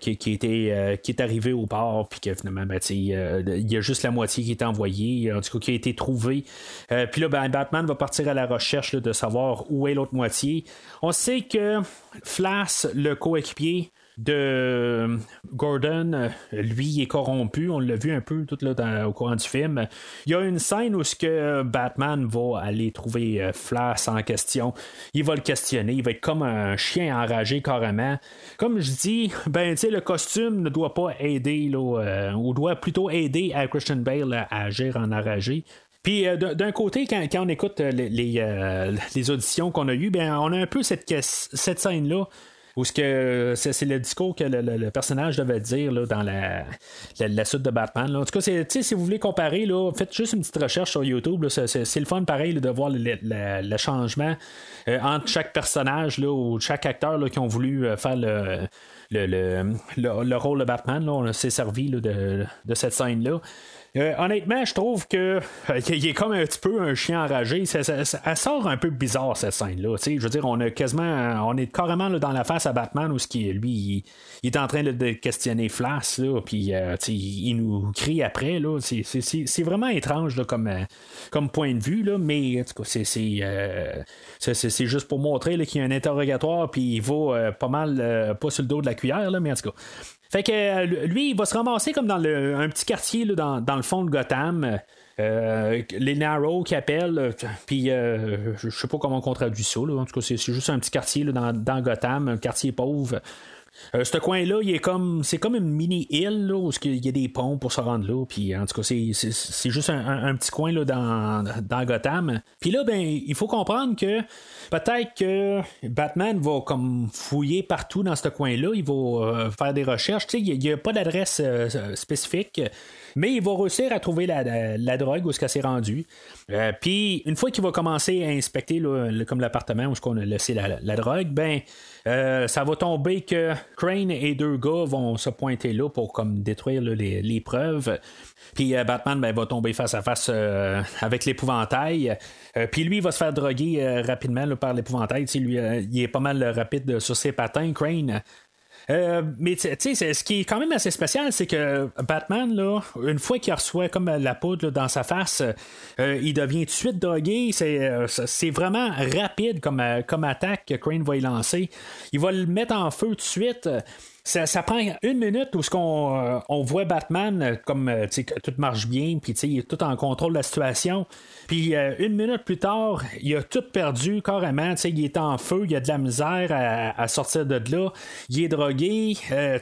qui, qui était, qui est arrivée au port puis que finalement ben, il y a juste la moitié qui est envoyée en tout cas qui a été trouvée. Puis là ben, Batman va partir à la recherche de savoir où est l'autre moitié. On sait que Flash le coéquipier de Gordon, euh, lui, est corrompu. On l'a vu un peu tout là, au courant du film. Il y a une scène où ce que Batman va aller trouver euh, Flash en question. Il va le questionner. Il va être comme un chien enragé carrément. Comme je dis, ben tu le costume ne doit pas aider, là, euh, ou doit plutôt aider à Christian Bale à, agir en enragé. Puis euh, d'un côté, quand, on écoute euh, les, les, euh, auditions qu'on a eues, ben, on a un peu cette scène-là. Où ce que c'est, le discours que le, le- personnage devait dire là, dans la, la, suite de Batman. là. En tout cas, si vous voulez comparer, là, faites juste une petite recherche sur YouTube. C'est, le fun pareil de voir le, le- changement euh, entre chaque personnage ou chaque acteur qui ont voulu euh, faire le, le, le, le- le rôle de Batman. Là. On s'est servi là, de, de cette scène-là. Euh, honnêtement, je trouve que euh, il est comme un petit peu un chien enragé. Ça, elle sort un peu bizarre cette scène-là. Je veux dire, on a quasiment, on est carrément dans la face à Batman où ce qui lui, il, est en train de questionner Flash, là, puis euh, il, nous crie après. C'est, vraiment étrange comme, point de vue, là, mais c'est, juste pour montrer qu'il y a un interrogatoire, puis il va pas mal, pas sur le dos de la cuillère, mais en tout cas. Fait que euh, lui, il va se ramasser comme dans le, un petit quartier là, dans, dans le fond de Gotham. Euh, les Narrow qui appellent, euh, puis euh, je sais pas comment on traduit ça. là. En tout cas, c'est c'est juste un petit quartier là, dans, dans Gotham, un quartier pauvre. Euh, ce coin-là, il est comme c'est comme une mini île là, où il y a des ponts pour se rendre là. Puis en tout cas, c'est, c'est, juste un petit coin là, dans, dans Gotham. Puis là, ben, il faut comprendre que peut-être que Batman va comme fouiller partout dans ce coin-là. Il va euh, faire des recherches. Tu sais, il n'y a, pas d'adresse euh, spécifique. Mais il va réussir à trouver la, la- drogue où est-ce qu'elle s'est rendue. Euh, Puis une fois qu'il va commencer à inspecter le- comme l'appartement où qu'on a laissé la, la drogue, ben euh, ça va tomber que Crane et deux gars vont se pointer là pour comme détruire là, les, les preuves. Puis euh, Batman ben, va tomber face à face avec l'épouvantail. Puis lui, il va se faire droguer rapidement par l'épouvantail. Lui, il est pas mal rapide sur ses patins, Crane. Euh, mais tu sais, ce qui est quand même assez spécial, c'est que Batman, là, une fois qu'il reçoit comme la poudre dans sa face, euh, il devient tout de suite drogué. C'est, euh, vraiment rapide comme, comme attaque que Crane va y lancer. Il va le mettre en feu tout de suite. Ça, prend une minute où ce qu'on on voit Batman comme que tout marche bien, puis il est tout en contrôle de la situation. Puis euh, une minute plus tard, il a tout perdu carrément. tu sais, Il est en feu, il a de la misère à, sortir de là. Il est drogué. euh,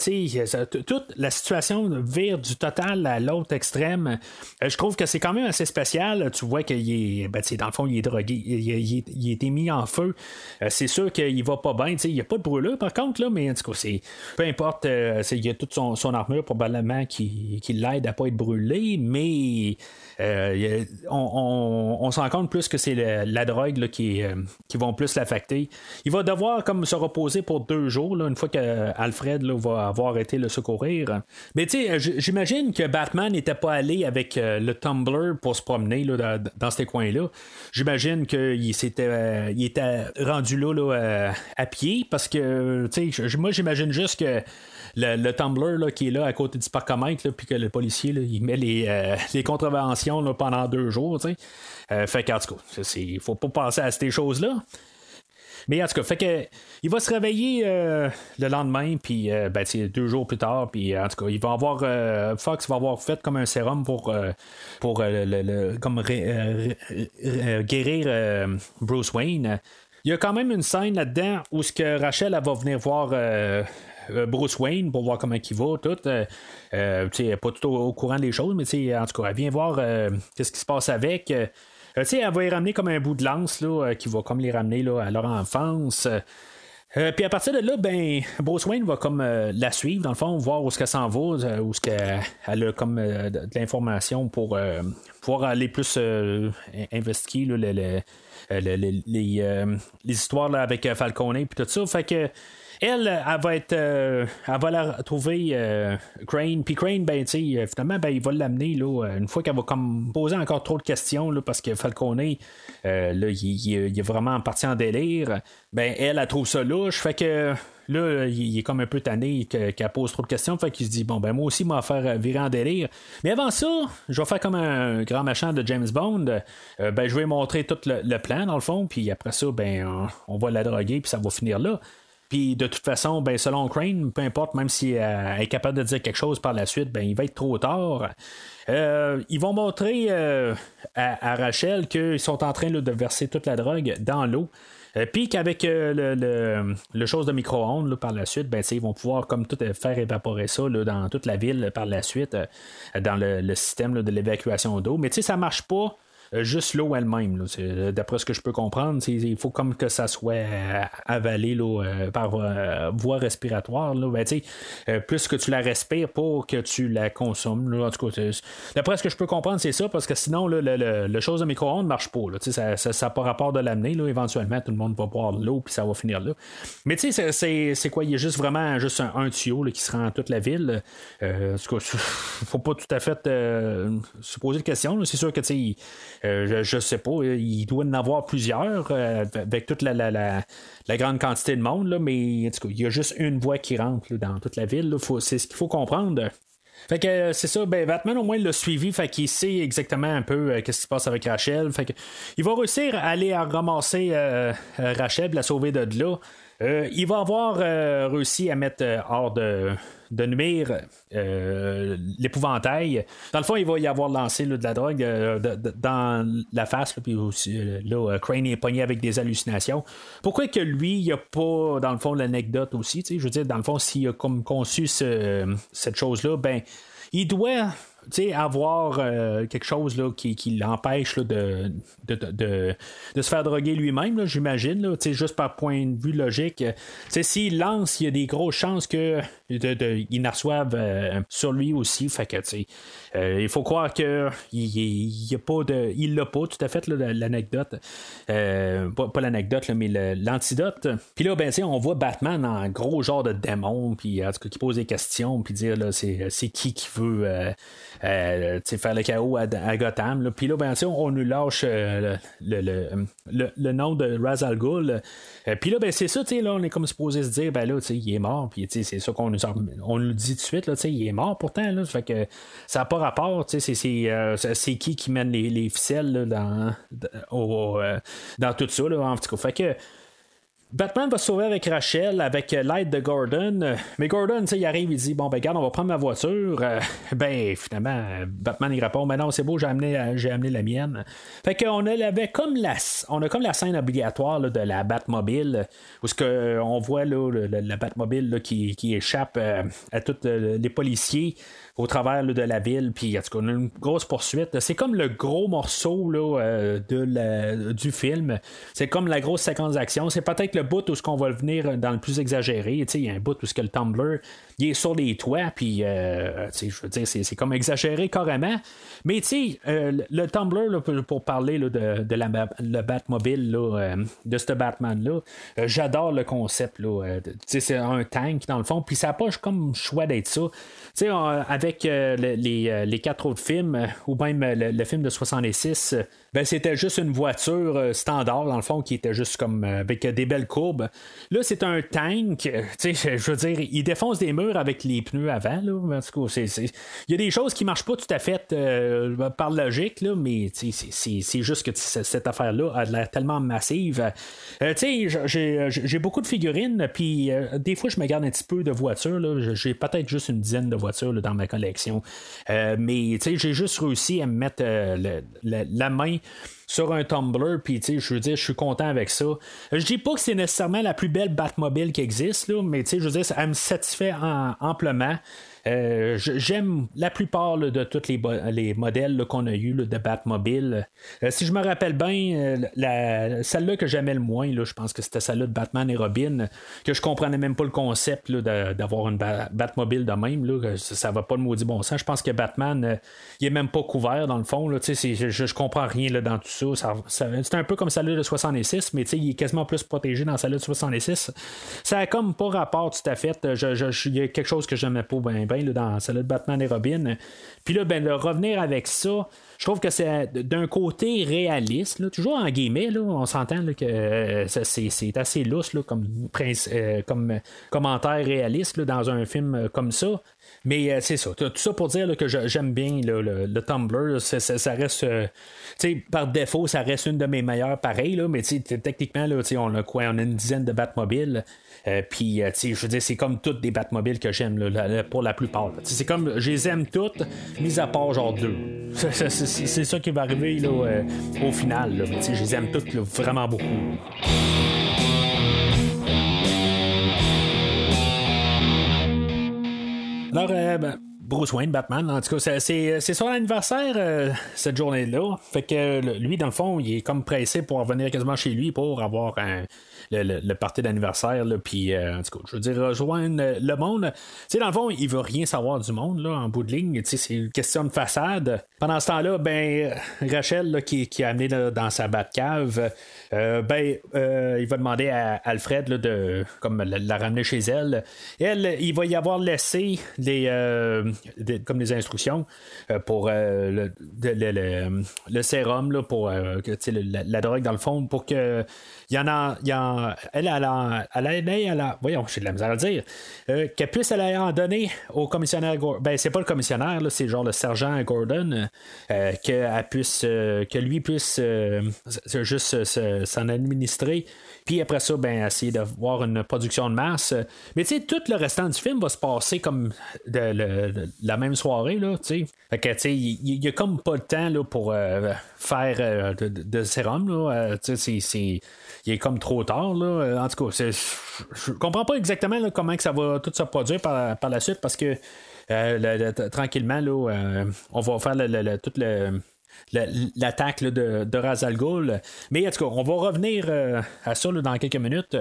toute la situation vire du total à l'autre extrême. Euh, je trouve que c'est quand même assez spécial. Tu vois qu'il est, ben, dans le fond, il est drogué. Il, a été mis en feu. Euh, c'est sûr qu'il va pas bien. Il n'y a pas de brûlure par contre, là, mais en tout cas, peu importe. il a toute son, son armure probablement qui, qui l'aide à pas être brûlé, mais euh, on, on- on se rend compte plus que c'est la drogue qui, euh, qui vont plus l'affecter. Il va devoir comme se reposer pour deux jours, une fois que Alfred là, va avoir été le secourir. Mais tu j'imagine que Batman n'était pas allé avec euh, le Tumblr pour se promener dans, ces coins-là. J'imagine qu'il euh, il était rendu là, euh, à pied parce que moi j'imagine juste que le, le Tumblr là, qui est là à côté du parcomètre, puis que le policier il met les, euh, les contraventions pendant deux jours. Euh, fait qu'en tout cas, il faut pas penser à ces choses-là. Mais en tout cas, fait que il va se réveiller euh, le lendemain, puis ben, deux jours plus tard, puis en tout cas, il va avoir Fox va avoir fait comme un sérum pour pour le, le- guérir Bruce Wayne. Il y a quand même une scène là-dedans où ce que Rachel elle va venir voir Bruce Wayne pour voir comment il va, tout. Euh, euh, elle est pas tout au, au courant des choses, mais en tout cas, elle vient voir euh, qu'est-ce qui se passe avec. Euh, euh, elle va y ramener comme un bout de lance là, euh, qui va comme les ramener là, à leur enfance. Euh, euh, puis à partir de là, ben, Bruce Wayne va comme euh, la suivre, dans le fond, voir où ce qu'elle s'en va, euh, où ce qu'elle elle a comme euh, de, l'information pour euh, pouvoir aller plus euh, in- investiguer là, le- le- euh, le- le- les, euh, les histoires là, avec euh, Falcone et tout ça. Fait que elle, elle va être. euh, elle va la trouver euh, Crane. Puis Crane, ben, euh, finalement, ben, il va l'amener, là, euh, une fois qu'elle va comme poser encore trop de questions, là, parce que Falcone, euh, là, il, est vraiment parti en délire. Ben, elle, elle trouve ça louche. Fait que. Là, il est comme un peu tanné que- qu'elle pose trop de questions. Fait qu'il se dit, bon, ben, moi aussi, m'a faire euh, virer en délire. Mais avant ça, je vais faire comme un grand machin de James Bond. Euh, ben, je vais montrer tout le, plan, dans le fond. Puis après ça, ben, on va la droguer, puis ça va finir là. Puis de toute façon, ben, selon Crane, peu importe, même si euh, elle est capable de dire quelque chose par la suite, ben, il va être trop tard. Euh, ils vont montrer euh, à, Rachel qu'ils sont en train de verser toute la drogue dans l'eau. Puis qu'avec le, le, chose de micro-ondes par la suite, ben, ils vont pouvoir comme tout faire évaporer ça là, dans toute la ville par la suite, dans le, le système de l'évacuation d'eau. Mais ça marche pas. Euh, juste l'eau elle-même, euh, d'après ce que je peux comprendre, il faut comme que ça soit euh, avalé là, par voie respiratoire. Ben, plus que tu la respires pour que tu la consommes. En tout cas, d'après ce que je peux comprendre, c'est ça, parce que sinon, le, chose de micro-ondes ne marche pas. Ça n'a pas rapport de l'amener. Éventuellement, tout le monde va boire l'eau, puis ça va finir là. Mais tu sais, c'est- quoi? Il y a juste vraiment juste un, tuyau qui se rend à toute la ville. Euh, en tout cas, faut pas tout à fait se poser de questions. C'est sûr que tu sais, je, je sais pas, il doit en avoir plusieurs euh, avec toute la, la, la, grande quantité de monde, là, mais en tout cas, il y a juste une voie qui rentre dans toute la ville. c'est ce qu'il faut comprendre. Fait que euh, c'est ça, ben Batman au moins l'a suivi, fait qu'il sait exactement un peu euh, qu'est-ce qui se passe avec Rachel. Fait que il va réussir à aller à ramasser euh, euh, Rachel, la sauver de là. Euh, il va avoir euh, réussi à mettre euh, hors de, de nuire euh, l'épouvantail. Dans le fond, il va y avoir lancé de la drogue euh, dans la face, là, puis aussi euh, là, Crane est pogné avec des hallucinations. Pourquoi que lui, il a pas, dans le fond, l'anecdote aussi, je veux dire, dans le fond, s'il a comme conçu ce- cette chose-là, ben, il doit tu sais, avoir euh, quelque chose là, qui, qui l'empêche de, de, de, de- se faire droguer lui-même, j'imagine, juste par point de vue logique. Euh, S'il lance, il y a des grosses chances que de, de- il en reçoive euh, sur lui aussi. Fait que, il faut croire que il, pas de, il l'a pas tout à fait l'anecdote, pas, pas l'anecdote mais l'antidote. Puis là, ben, on voit Batman en gros genre de démon, puis en tout cas qui pose des questions, puis dire c'est qui qui veut euh, faire le chaos à, à Gotham. Puis là, ben, on, nous lâche euh, le, le, le- le nom de Ra's al Ghul. Euh, puis là, ben, c'est ça, là, on est comme supposé se dire, ben là, il est mort, puis c'est ça qu'on nous, on dit tout de suite, là, il est mort pourtant, là, fait que ça n'a pas rapport, euh, c'est- c'est qui qui mène les, les ficelles là, dans, au- euh, dans tout ça, là, en tout cas. Fait que Batman va se sauver avec Rachel, avec euh, l'aide de Gordon. Euh, Mais Gordon, il arrive, il dit Bon, ben, regarde, on va prendre ma voiture. Euh, ben, finalement, Batman, il répond Ben non, c'est beau, j'ai amené, la mienne. Fait qu'on avait comme la, on a comme la scène obligatoire de la Batmobile, où ce que, on voit là, la Batmobile qui, échappe à tous les policiers au travers de la ville, puis en tout cas, une grosse poursuite. C'est comme le gros morceau euh, du film. C'est comme la grosse séquence d'action. C'est peut-être le bout où ce qu'on va venir dans le plus exagéré. Il y a un bout où ce que le Tumblr il est sur les toits, puis euh, je veux dire, c'est, comme exagéré carrément. Mais tu euh, le Tumblr, pour, parler de, de la, le Batmobile, là, de ce Batman-là, j'adore le concept. Là, c'est un tank dans le fond, puis ça n'a pas comme choix d'être ça. Avec les, les, quatre autres films, ou même le, film de 66, ben, c'était juste une voiture euh, standard, dans le fond, qui était juste comme euh, avec des belles courbes. Là, c'est un tank. Euh, je veux dire, il défonce des murs avec les pneus avant. Là. Il y a des choses qui marchent pas tout à fait par logique, mais c'est juste que cette affaire-là a l'air tellement massive. j'ai beaucoup de figurines, puis des fois, je me garde un petit peu de voitures. J'ai peut-être juste une dizaine de voitures dans ma collection. mais j'ai juste réussi à me mettre la main sur un Tumblr, puis je veux dire, je suis content avec ça. Je dis pas que c'est nécessairement la plus belle Batmobile qui existe, là, mais je veux dire, elle me satisfait amplement. Euh, j'aime la plupart de tous les, les modèles qu'on a eu de Batmobile. Euh, si je me rappelle bien, euh, celle-là que j'aimais le moins, je pense que c'était celle-là de Batman et Robin, que je comprenais même pas le concept d'avoir une Batmobile de même. ça, va pas le maudit bon sens. Je pense que Batman, il est même pas couvert dans le fond. je, je, comprends rien là, dans tout ça. c'est un peu comme celle-là de 66, mais il est quasiment plus protégé dans celle-là de 66. Ça a comme pas rapport tout à fait. Il y a quelque chose que j'aimais pas bien dans celle de Batman et Robin. Puis là, ben, revenir avec ça, je trouve que c'est d'un côté réaliste, toujours en guillemets, on s'entend que euh, c'est, assez lousse comme, euh, comme commentaire réaliste dans un film euh, comme ça. Mais c'est ça. Tout ça pour dire que j'aime bien le, Tumblr. Ça, reste. par défaut, ça reste une de mes meilleures pareilles. mais techniquement, là, on a quoi? On a une dizaine de Batmobiles. Euh, puis, euh, je veux dire, c'est comme toutes des Batmobiles que j'aime pour la plupart. C'est comme, je les aime toutes, mis à part genre deux. Ça qui va arriver là, euh, au final. Je les aime toutes vraiment beaucoup. Alors, ben, Bruce Wayne, Batman. En tout cas, c'est son anniversaire cette journée-là. Fait que lui, dans le fond, il est comme pressé pour revenir quasiment chez lui pour avoir un, le, le, d'anniversaire, puis euh, en tout cas, je veux dire, rejoindre le monde. Sais, dans le fond, il veut rien savoir du monde, là, en bout de ligne. C'est une question de façade. Pendant ce temps-là, ben, Rachel, qui, qui a amené dans sa cave euh, ben, euh, il va demander à Alfred de comme la, ramener chez elle. Elle, il va y avoir laissé les, comme des instructions pour le, le, sérum là, pour la, drogue dans le fond pour que il y en a, il y en, elle, elle a, elle elle a, voyons, j'ai de la misère à dire, euh, qu'elle puisse en donner au commissionnaire Gordon. Ben, c'est pas le commissionnaire, là, c'est genre le sergent Gordon, euh, qu'elle puisse, euh, que lui puisse juste s'en administrer. Puis après ça, ben, essayer d'avoir une production de masse. Mais tu sais, tout le restant du film va se passer comme de, la même soirée, là, tu sais. Fait que, tu sais, il n'y a comme pas le temps là, pour faire de, de, sérum, là. tu sais, c'est il est comme trop tard. Là. Euh, en tout cas, je comprends pas exactement comment que ça va tout se produire par, la suite parce que euh, tranquillement, là, euh, on va faire toute l'attaque de, de Razal Mais en tout cas, on va revenir à ça dans quelques minutes.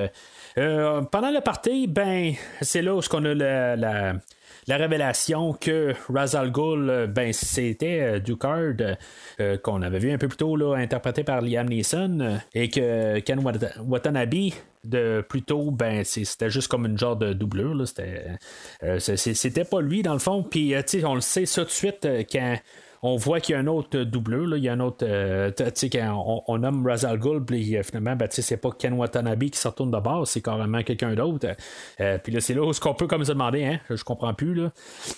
pendant le party, ben, c'est là où on a la, la révélation que Razal Ghul, euh, ben, c'était euh, Ducard, euh, qu'on avait vu un peu plus tôt, là, interprété par Liam Neeson, et que Ken Watanabe, de plus tôt, ben, c'était juste comme une genre de doublure. C'était, c'était pas lui, dans le fond. Puis, on le sait ça tout de suite quand on voit qu'il y a un autre doubleur. Là. Il y a un autre. Euh, tu sais, on, nomme Razal Ghul, puis euh, finalement, ben, c'est pas Ken Watanabe qui se retourne de base, c'est carrément quelqu'un d'autre. Euh, puis là, c'est là où ce qu'on peut comme se demander, hein, je comprends plus. Là.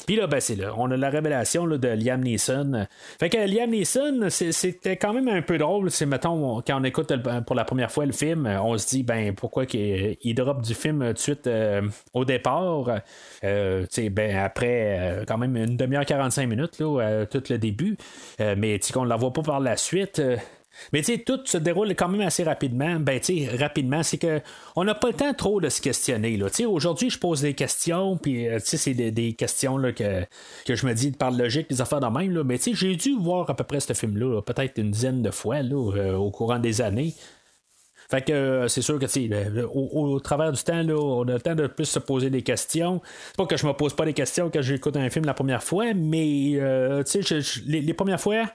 Puis là, ben, c'est là. On a la révélation là, de Liam Neeson. Fait que Liam Neeson, c'était quand même un peu drôle. C'est, mettons, quand on écoute pour la première fois le film, on se dit, ben, pourquoi qu'il il drop du film tout de suite au départ? ben, après, quand même, une demi-heure, 45 minutes, là, tout le début début, euh, mais qu'on ne la voit pas par la suite. Euh, mais tu sais, tout se déroule quand même assez rapidement. Ben, tu sais, rapidement, c'est que on n'a pas le temps trop de se questionner. Là. Aujourd'hui, je pose des questions, puis euh, tu sais, c'est des, questions là, que, que je me dis par logique, des affaires de même. Là. Mais tu sais, j'ai dû voir à peu près ce film-là, peut-être une dizaine de fois là, au courant des années. Fait que euh, c'est sûr que le- au, au travers du temps, on a le temps de plus se poser des questions. C'est pas que je me pose pas des questions quand j'écoute un film la première fois, mais euh, je- les, premières fois,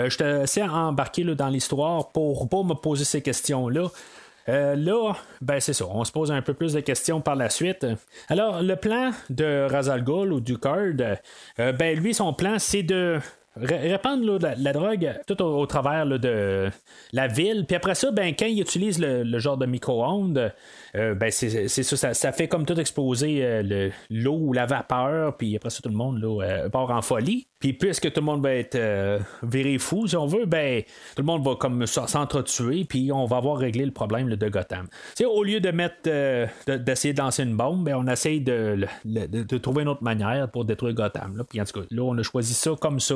euh, j'étais assez embarqué dans l'histoire pour pas me poser ces questions-là. Euh, là, ben c'est ça, on se pose un peu plus de questions par la suite. Alors, le plan de Razal Ghul ou du Card, euh, ben lui, son plan, c'est de répandre la, drogue tout au, travers de la ville. Puis après ça, ben, quand il utilise le, le genre de micro-ondes, euh, ben, c'est ça, ça, ça fait comme tout exploser euh, le- l'eau ou la vapeur. Puis après ça, tout le monde là, euh, part en folie. Puis puisque tout le monde va être viré fou, si on veut, ben tout le monde va comme s'entretuer, puis on va avoir réglé le problème de Gotham. Au lieu de mettre de- d'essayer de lancer une bombe, ben on essaye de, de- trouver une autre manière pour détruire Gotham. Là. Puis en tout cas, là, on a choisi ça comme ça.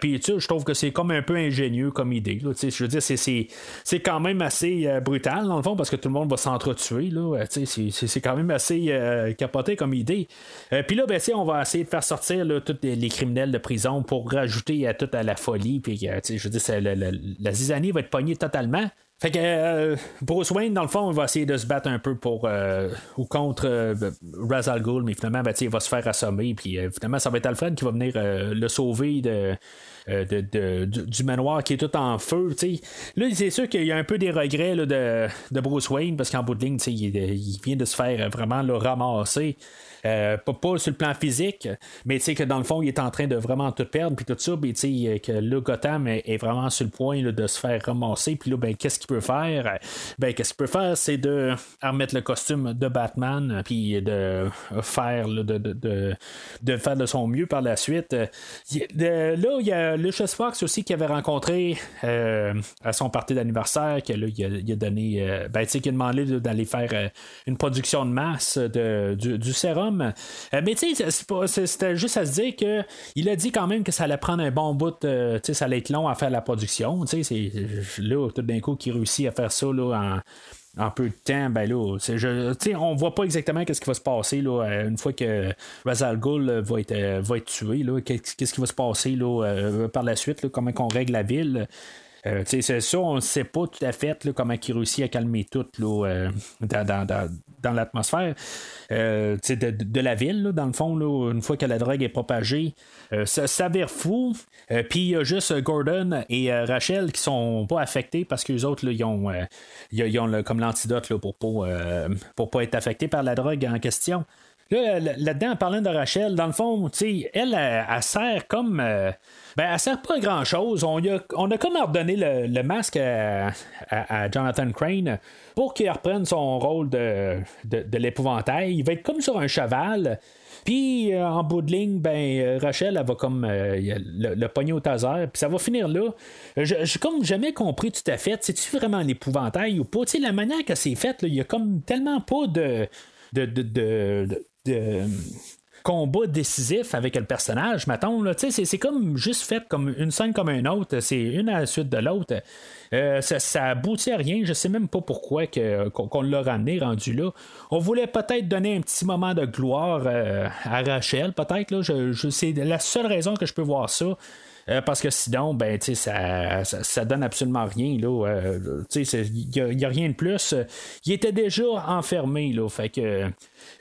Puis tu je trouve que c'est comme un peu ingénieux comme idée. Je veux dire, c'est- quand même assez brutal dans le fond parce que tout le monde va s'entretuer. Là. Euh, C'est quand même assez euh, capoté comme idée. Euh, puis là, ben, on va essayer de faire sortir tous les, criminels de prison pour rajouter à tout à la folie. Puis je veux dire, la, zizanie va être pognée totalement. Fait que euh, Bruce Wayne, dans le fond, il va essayer de se battre un peu pour ou contre euh, Ra's al Ghul, mais finalement, ben, il va se faire assommer, puis finalement, ça va être Alfred qui va venir le sauver de, euh, de- de- du, manoir qui est tout en feu. tu sais. Là, c'est sûr qu'il y a un peu des regrets là, de, de Bruce Wayne, parce qu'en bout de ligne, il, il vient de se faire vraiment le ramasser. Euh, pas, pas sur le plan physique, mais que dans le fond, il est en train de vraiment tout perdre, puis tout ça, puis sais que là, Gotham est, vraiment sur le point de se faire ramasser, puis là, ben, qu'est-ce qu'il peut faire? Ben, qu'est-ce qu'il peut faire, c'est de remettre le costume de Batman, puis de faire, de, de, de, faire de son mieux par la suite. Là, il y a Lucius Fox aussi qui avait rencontré euh, à son party d'anniversaire, que là, il a, donné, euh, ben, tu sais, qu'il a demandé d'aller faire euh, une production de masse de, du sérum. Euh, mais tu sais, c'était juste à se dire que il a dit quand même que ça allait prendre un bon bout, tu sais, ça allait être long à faire la production. Tu sais, c'est là, tout d'un coup, qui réussit à faire ça là, en peu de temps, ben là, je, on voit pas exactement qu'est-ce qui va se passer là, euh, une fois que Ra's al Ghul euh, va être, va être tué. Qu'est-ce qui va se passer là, par la suite, là, comment qu'on règle la ville. Euh, c'est ça, on ne sait pas tout à fait là, comment il réussit à calmer tout là, euh, dans, dans- dans- l'atmosphère euh, de, de la ville, là, dans le fond, une fois que la drogue est propagée. Ça s'avère fou. Puis il y a juste Gordon et Rachel qui sont pas affectés parce qu'eux autres, ont, ils ont- comme l'antidote pour pour pas être affectés par la drogue en question. Là, là- là-dedans, en parlant de Rachel, dans le fond, elle, elle, elle sert comme. euh, ben, elle sert pas à grand chose. On, a, on a comme ordonné le, le masque à, à- Jonathan Crane pour qu'il reprenne son rôle de, de, l'épouvantail. Il va être comme sur un cheval. Puis euh, en bout de ligne, ben euh, Rachel, elle va comme le, le au taser, puis ça va finir là. Je- J'ai comme jamais compris tout à fait. C'est-tu vraiment un épouvantail ou pas? La manière que c'est fait, il y a comme tellement pas de, de- de- de- combat décisif avec le personnage, mettons. C'est, comme juste fait comme une scène comme une autre. C'est une à la suite de l'autre. Euh, ça, aboutit à rien. Je sais même pas pourquoi que, qu'on, l'a ramené rendu là. On voulait peut-être donner un petit moment de gloire euh, à Rachel, peut-être. Là. Je, je- c'est la seule raison que je peux voir ça. Euh, parce que sinon, ben, ça, ça, ça donne absolument rien. Euh, Il n'y a, rien de plus. Il était déjà enfermé. Là, fait que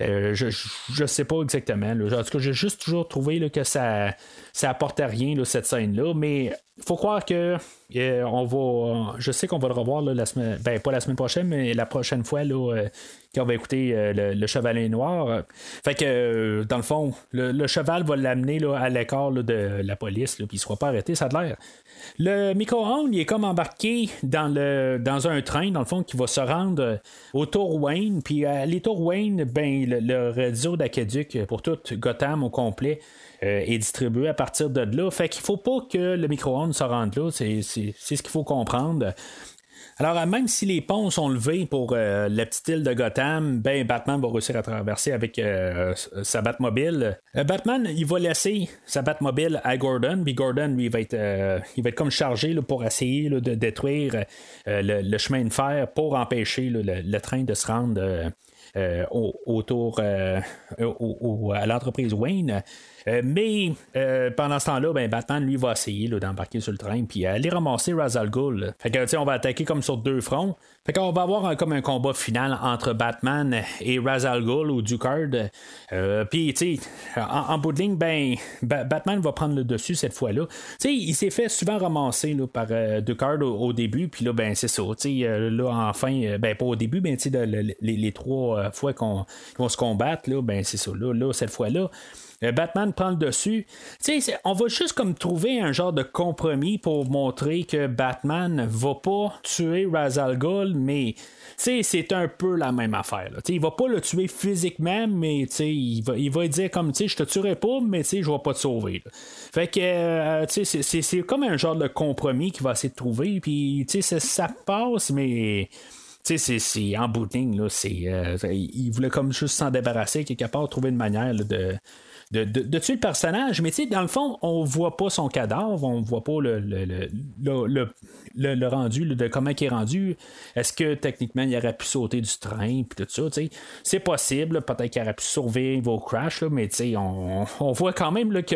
euh, je, je, sais pas exactement. En tout cas, j'ai juste toujours trouvé que ça, ça apportait rien, là, cette scène-là. Mais faut croire que euh, on va. Je sais qu'on va le revoir la semaine. Ben, pas la semaine prochaine, mais la prochaine fois euh, quand on va écouter euh, le, le Chevalier Noir. Fait que dans le fond, le, cheval va l'amener à l'écart de la police, puis il ne sera pas arrêté, ça a l'air. Le micro-ondes, il est comme embarqué dans, le, dans un train, dans le fond, qui va se rendre au Tour Wayne. Puis à les Tour Wayne, ben, le, le réseau d'aqueduc pour tout Gotham au complet euh, est distribué à partir de là. Fait qu'il faut pas que le micro-ondes se rende là. C'est, ce qu'il faut comprendre. Alors, euh, même si les ponts sont levés pour euh, la petite île de Gotham, ben Batman va réussir à traverser avec euh, sa Batmobile. Euh, Batman, il va laisser sa Batmobile à Gordon, puis Gordon, lui, il va être, euh, il va être comme chargé pour essayer de détruire euh, le, chemin de fer pour empêcher le train de se rendre. Euh, au- autour euh, au- au- à l'entreprise Wayne. Euh, mais euh, pendant ce temps-là, ben, Batman, lui, va essayer d'embarquer sur le train puis aller ramasser Razal Ghul. Fait que, on va attaquer comme sur deux fronts. Fait qu'on va avoir un- comme un combat final entre Batman et Razal Ghul ou Ducard. Euh, Puis, en, bout de ligne, ben, Ba- Batman va prendre le dessus cette fois-là. Il s'est fait souvent ramasser par Ducard au, début, puis là, ben, c'est ça. Là, enfin, ben, pas au début, les, trois fois qu'on vont se combattre, là, ben, c'est ça. Là, là, cette fois-là. Euh, Batman prend le dessus. On va juste comme trouver un genre de compromis pour montrer que Batman va pas tuer Razal Ghul, mais c'est un peu la même affaire. Là. Il va pas le tuer physiquement, mais il va, il va dire comme je te tuerai pas, mais je vais pas te sauver. Fait que euh, c'est- comme un genre de compromis qu'il va essayer de trouver, ça, passe, mais. C'est- en ligne, là, c'est, euh, il voulait comme juste s'en débarrasser, quelque part, trouver une manière de, de, de- le personnage. Mais dans le fond, on voit pas son cadavre, on voit pas le, le, le, rendu, de comment il est rendu. Est-ce que techniquement, il aurait pu sauter du train, puis tout ça. C'est possible, peut-être qu'il aurait pu survivre au crash, là, mais on, on voit quand même que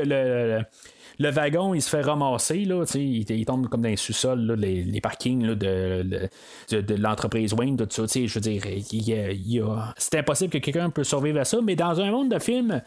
le wagon, il se fait ramasser, là, il, tombe comme dans les sous-sols, les, les parkings de, l'entreprise Wayne, tout ça. Je veux dire, il c'est impossible que quelqu'un peut survivre à ça, mais dans un monde de film,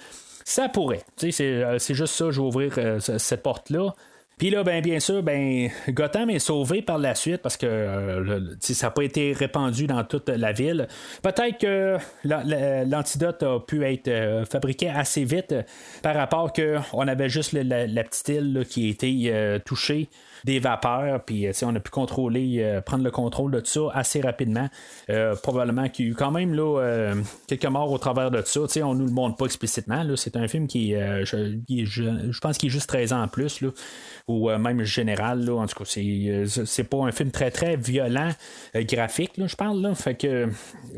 ça pourrait. Euh, c'est juste ça, je vais ouvrir euh, ce- cette porte-là. Puis là, ben, bien sûr, ben, Gotham est sauvé par la suite parce que euh, ça n'a pas été répandu dans toute la ville. Peut-être que la- la- l'antidote a pu être fabriqué assez vite par rapport qu'on avait juste la, petite île qui a été touchée des vapeurs, puis euh, on a pu contrôler, euh, prendre le contrôle de tout ça assez rapidement. Euh, probablement qu'il y a eu quand même là, quelques morts au travers de ça. Tu sais, on nous le montre pas explicitement. C'est un film qui, je, je, pense qu'il est juste 13 ans en plus, là, ou même général. Là, en tout cas, c'est, pas un film très très violent, graphique, là, je parle. Là, fait que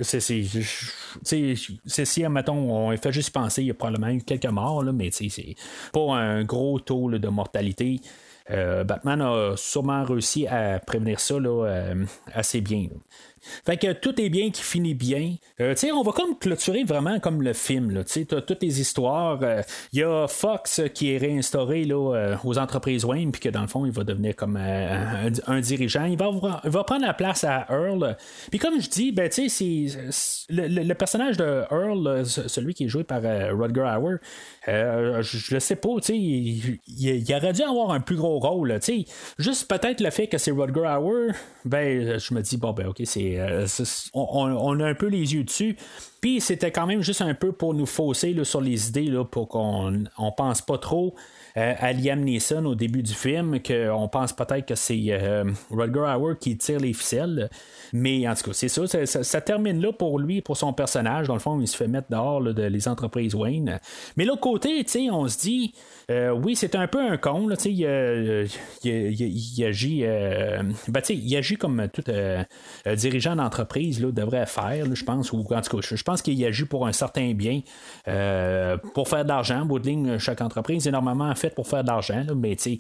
c'est, si, mettons, on fait juste penser, il y a probablement eu quelques morts, là, mais c'est pas un gros taux de mortalité. Euh, Batman a sûrement réussi à prévenir ça euh, assez bien. Fait que tout est bien qui finit bien. Euh, on va comme clôturer vraiment comme le film. là. Tu sais, t'as toutes les histoires. euh, Il y a Fox euh, qui est réinstauré là, euh, aux entreprises Wayne, puis que dans le fond, il va devenir comme euh, un, dirigeant. Il va, prendre la place à Earl. Puis comme je dis, ben, le, le- personnage de Earl, euh, ce- celui qui est joué par euh, Rutger Hauer, euh, je, le sais pas, il, aurait dû avoir un plus gros rôle. juste peut-être le fait que c'est Rutger Hauer, ben, je me dis, bon, ben, ok, c'est, euh, c'est- on, on- a un peu les yeux dessus. Puis c'était quand même juste un peu pour nous fausser là, sur les idées, là, pour qu'on on pense pas trop euh, à Liam Neeson au début du film, qu'on pense peut-être que c'est euh, Rutger Hauer qui tire les ficelles. Mais en tout cas, c'est ça, ça, termine là pour lui, pour son personnage. Dans le fond, il se fait mettre dehors de les entreprises Wayne. Mais l'autre côté, on se dit, euh, oui, c'est un peu un con, il, euh, il- il- il agit, euh, ben, agit comme tout euh, euh, dirigeant d'entreprise devrait faire, je pense, ou en tout cas, je pense qu'il agit pour un certain bien, euh, pour faire de l'argent. En bout chaque entreprise est normalement pour faire de l'argent, mais tu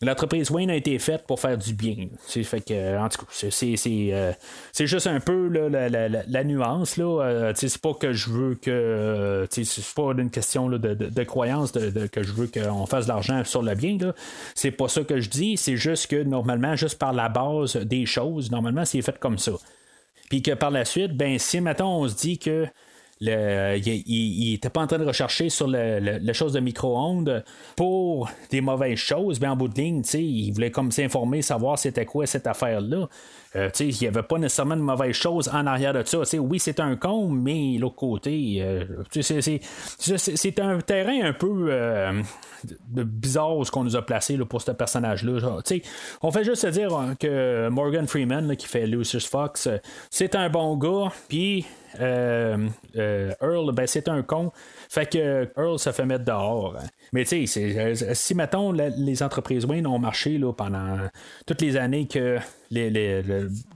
l'entreprise Wayne a été faite pour faire du bien. Fait que, en tout cas, c'est, c'est, c'est, euh, juste un peu la, la- la- nuance. Là. Euh, c'est pas que je veux que. euh, c'est pas une question là, de, de- croyance de, de- que je veux qu'on fasse de l'argent sur le bien. Là. C'est pas ça que je dis. C'est juste que normalement, juste par la base des choses, normalement, c'est fait comme ça. Puis que par la suite, ben si maintenant on se dit que le, il, il- il était pas en train de rechercher sur le, le- chose de micro-ondes pour des mauvaises choses, ben en bout de ligne, il voulait comme s'informer, savoir c'était quoi cette affaire-là. Euh, il n'y avait pas nécessairement de mauvaises choses en arrière de ça. Oui, c'est un con, mais l'autre côté, euh, c'est- un terrain un peu euh, bizarre ce qu'on nous a placé là, pour ce personnage-là. On fait juste dire hein, que Morgan Freeman, qui fait Lucius Fox, euh, c'est un bon gars, puis euh, euh, Earl, ben, c'est un con. Fait que Earl se fait mettre dehors. Mais tu sais, euh, si mettons les entreprises Wayne ont marché là, pendant toutes les années que les-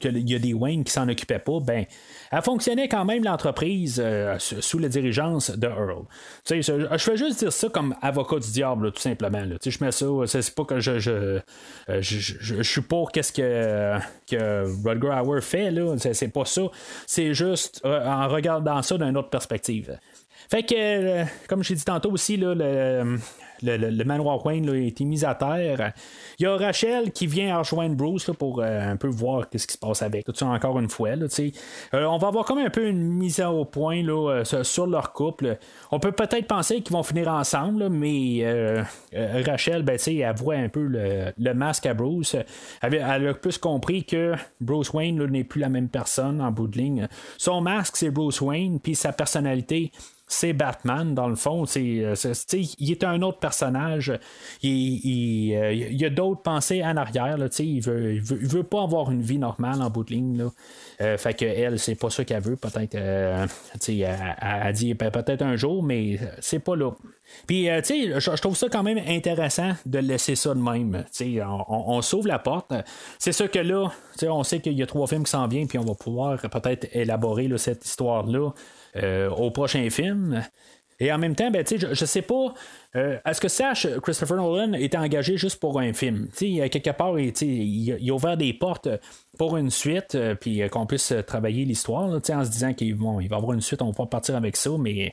y a des Wayne qui s'en occupaient pas, ben elle fonctionnait quand même l'entreprise euh, sous la dirigeance de Earl. Je, fais juste dire ça comme avocat du diable, tout simplement. je mets ça, c'est pas que je je, euh, je, je- je- je suis pour qu'est-ce que, que Rutger Hauer fait, là. C'est, c'est pas ça. C'est juste euh, en regardant ça d'une autre perspective. Fait que, euh, comme j'ai dit tantôt aussi, là, le, le, le, le manoir Wayne là, a été mis à terre. Il y a Rachel qui vient rejoindre Bruce là, pour euh, un peu voir ce qui se passe avec. Tout encore une fois. Là, euh, on va avoir comme un peu une mise au point là, euh, sur leur couple. On peut peut-être penser qu'ils vont finir ensemble, mais Rachel, ben, elle voit un peu le, le masque à Bruce. Elle, elle a plus compris que Bruce Wayne n'est plus la même personne en bout de ligne. Son masque, c'est Bruce Wayne, puis sa personnalité, c'est Batman, dans le fond. C'est, euh, il est un autre personnage. Il, il, euh, il a d'autres pensées en arrière. Il, veut, il, veut, il veut pas avoir une vie normale en bout de ligne. Là. Euh, fait que elle, c'est pas ça qu'elle veut. Peut-être, euh, elle, elle dit ben, peut-être un jour, mais c'est pas là. Puis, euh, tu sais, je, trouve ça quand même intéressant de laisser ça de même. Tu sais, on, on- s'ouvre la porte. C'est sûr que là, tu sais, on sait qu'il y a trois films qui s'en viennent, puis on va pouvoir peut-être élaborer cette histoire-là au prochain film. Et en même temps, ben, je, je sais pas. euh, à ce que sache, Christopher Nolan était engagé juste pour un film. Tu sais, il y a quelque part, il, il a- ouvert des portes pour une suite, euh, puis euh, qu'on puisse euh, travailler l'histoire, en se disant qu'il va y avoir une suite, on va partir avec ça, mais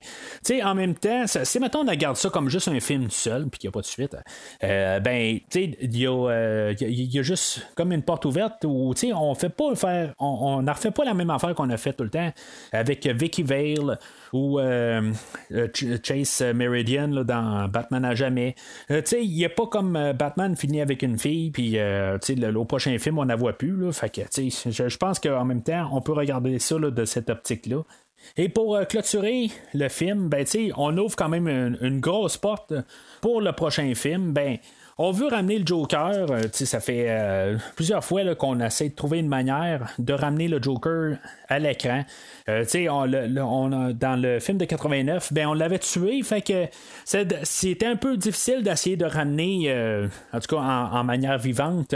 en même temps, si maintenant on regarde ça comme juste un film seul, puis qu'il n'y a pas de suite, ben, il y, a, y a- juste comme une porte ouverte où, on fait pas faire, on ne refait pas la même affaire qu'on a fait tout le temps avec Vicky Vale ou euh, euh, Ch- Chase Meridian là, dans Batman à jamais. Euh, tu sais, il pas comme euh, Batman finit avec une fille, puis euh, tu sais, le, prochain film, on la voit plus. Là, que, je, je pense qu'en même temps, on peut regarder ça de cette optique-là. Et pour euh, clôturer le film, ben, on ouvre quand même une, une grosse porte pour le prochain film. Ben, on veut ramener le Joker. euh, ça fait euh, plusieurs fois qu'on essaie de trouver une manière de ramener le Joker à l'écran. Euh, dans le film de 89, ben, on l'avait tué. Fait que c'était un peu difficile d'essayer de ramener, en tout cas en, manière vivante,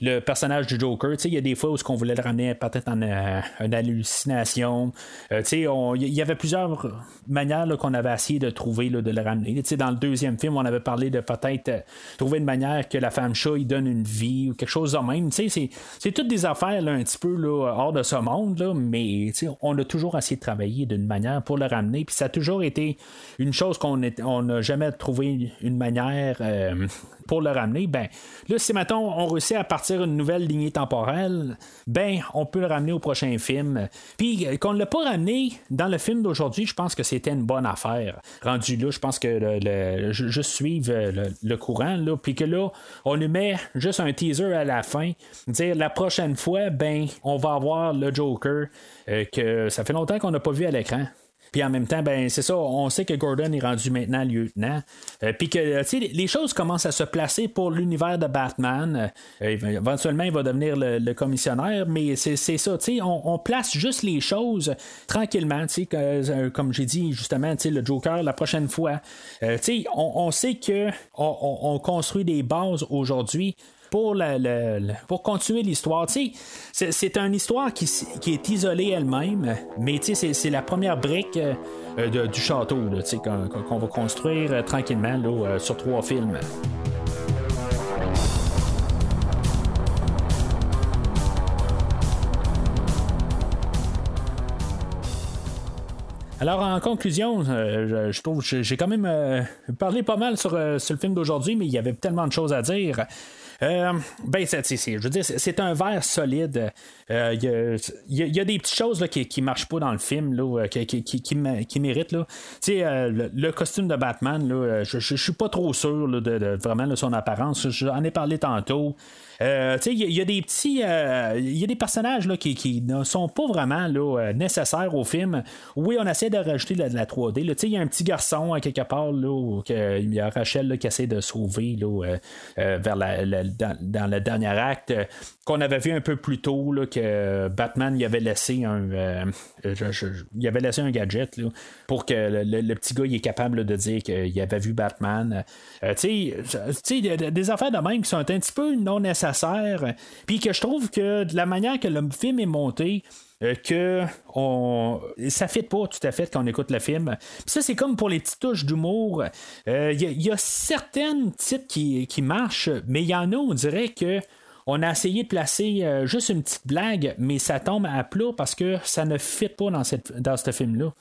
le personnage du Joker. Il y a des fois où on voulait le ramener peut-être en une hallucination. Il y avait plusieurs manières qu'on avait essayé de trouver de le ramener. Dans le deuxième film, on avait parlé de peut-être trouver manière que la femme chat il donne une vie ou quelque chose de même. C'est, toutes des affaires un petit peu là, hors de ce monde, là, mais on a toujours essayé de travailler d'une manière pour le ramener. Puis ça a toujours été une chose qu'on n'a on n'a jamais trouvé une manière euh, pour le ramener. Ben, là, si maintenant on réussit à partir une nouvelle lignée temporelle, ben, on peut le ramener au prochain film. Puis euh, qu'on ne l'a pas ramené dans le film d'aujourd'hui, je pense que c'était une bonne affaire. Rendu là, je pense que le, ju- juste suivre euh, le, le courant, là, puis que là, on lui met juste un teaser à la fin, dire la prochaine fois, ben, on va avoir le Joker euh, que ça fait longtemps qu'on n'a pas vu à l'écran. Puis en même temps, ben c'est ça, on sait que Gordon est rendu maintenant lieutenant. Euh, Puis que les choses commencent à se placer pour l'univers de Batman. Euh, éventuellement, il va devenir le, commissionnaire, mais c'est ça, on, on place juste les choses tranquillement, euh, comme j'ai dit justement, le Joker la prochaine fois. On, on sait que on, on- on construit des bases aujourd'hui pour, continuer l'histoire. C'est, une histoire qui, est isolée elle-même, mais c'est, la première brique euh, euh, du château qu'on, va construire euh, tranquillement sur trois films. Alors, en conclusion, je, trouve j'ai quand même parlé pas mal sur le film d'aujourd'hui, mais il y avait tellement de choses à dire. Euh, ben, c'est, je veux dire, c'est, un verre solide. Euh, Il y, a, des petites choses là, qui, qui marchent pas dans le film, là, euh, qui, qui, qui, qui mé- qui méritent. Là. Euh, le, le costume de Batman, là, je, je suis pas trop sûr de, de vraiment de son apparence. J'en ai parlé tantôt. Euh, il y, a- y des petits. euh, Il y a des personnages là, qui, ne sont pas vraiment là, euh, nécessaires au film. Oui, on essaie de rajouter la, de la 3D. là. Tu sais, il y a un petit garçon à quelque part, là, que- il y a Rachel qui essaie de sauver là, euh, euh, vers la, dans, dans le dernier acte. euh, qu'on avait vu un peu plus tôt que Batman il avait laissé un euh, avait laissé un gadget pour que le, petit gars il est capable de dire qu'il avait vu Batman Euh, tu sais des affaires de même qui sont un petit peu non nécessaires puis que je trouve que de la manière que le film est monté euh, que on, ça fit pas tout à fait quand on écoute le film. Puis ça, c'est comme pour les petites touches d'humour. Euh, Il y, a- il y a certaines titres qui, qui marchent, mais il y en a, on dirait que on a essayé de placer euh, juste une petite blague, mais ça tombe à plat parce que ça ne fit pas dans, cette, dans ce film-là.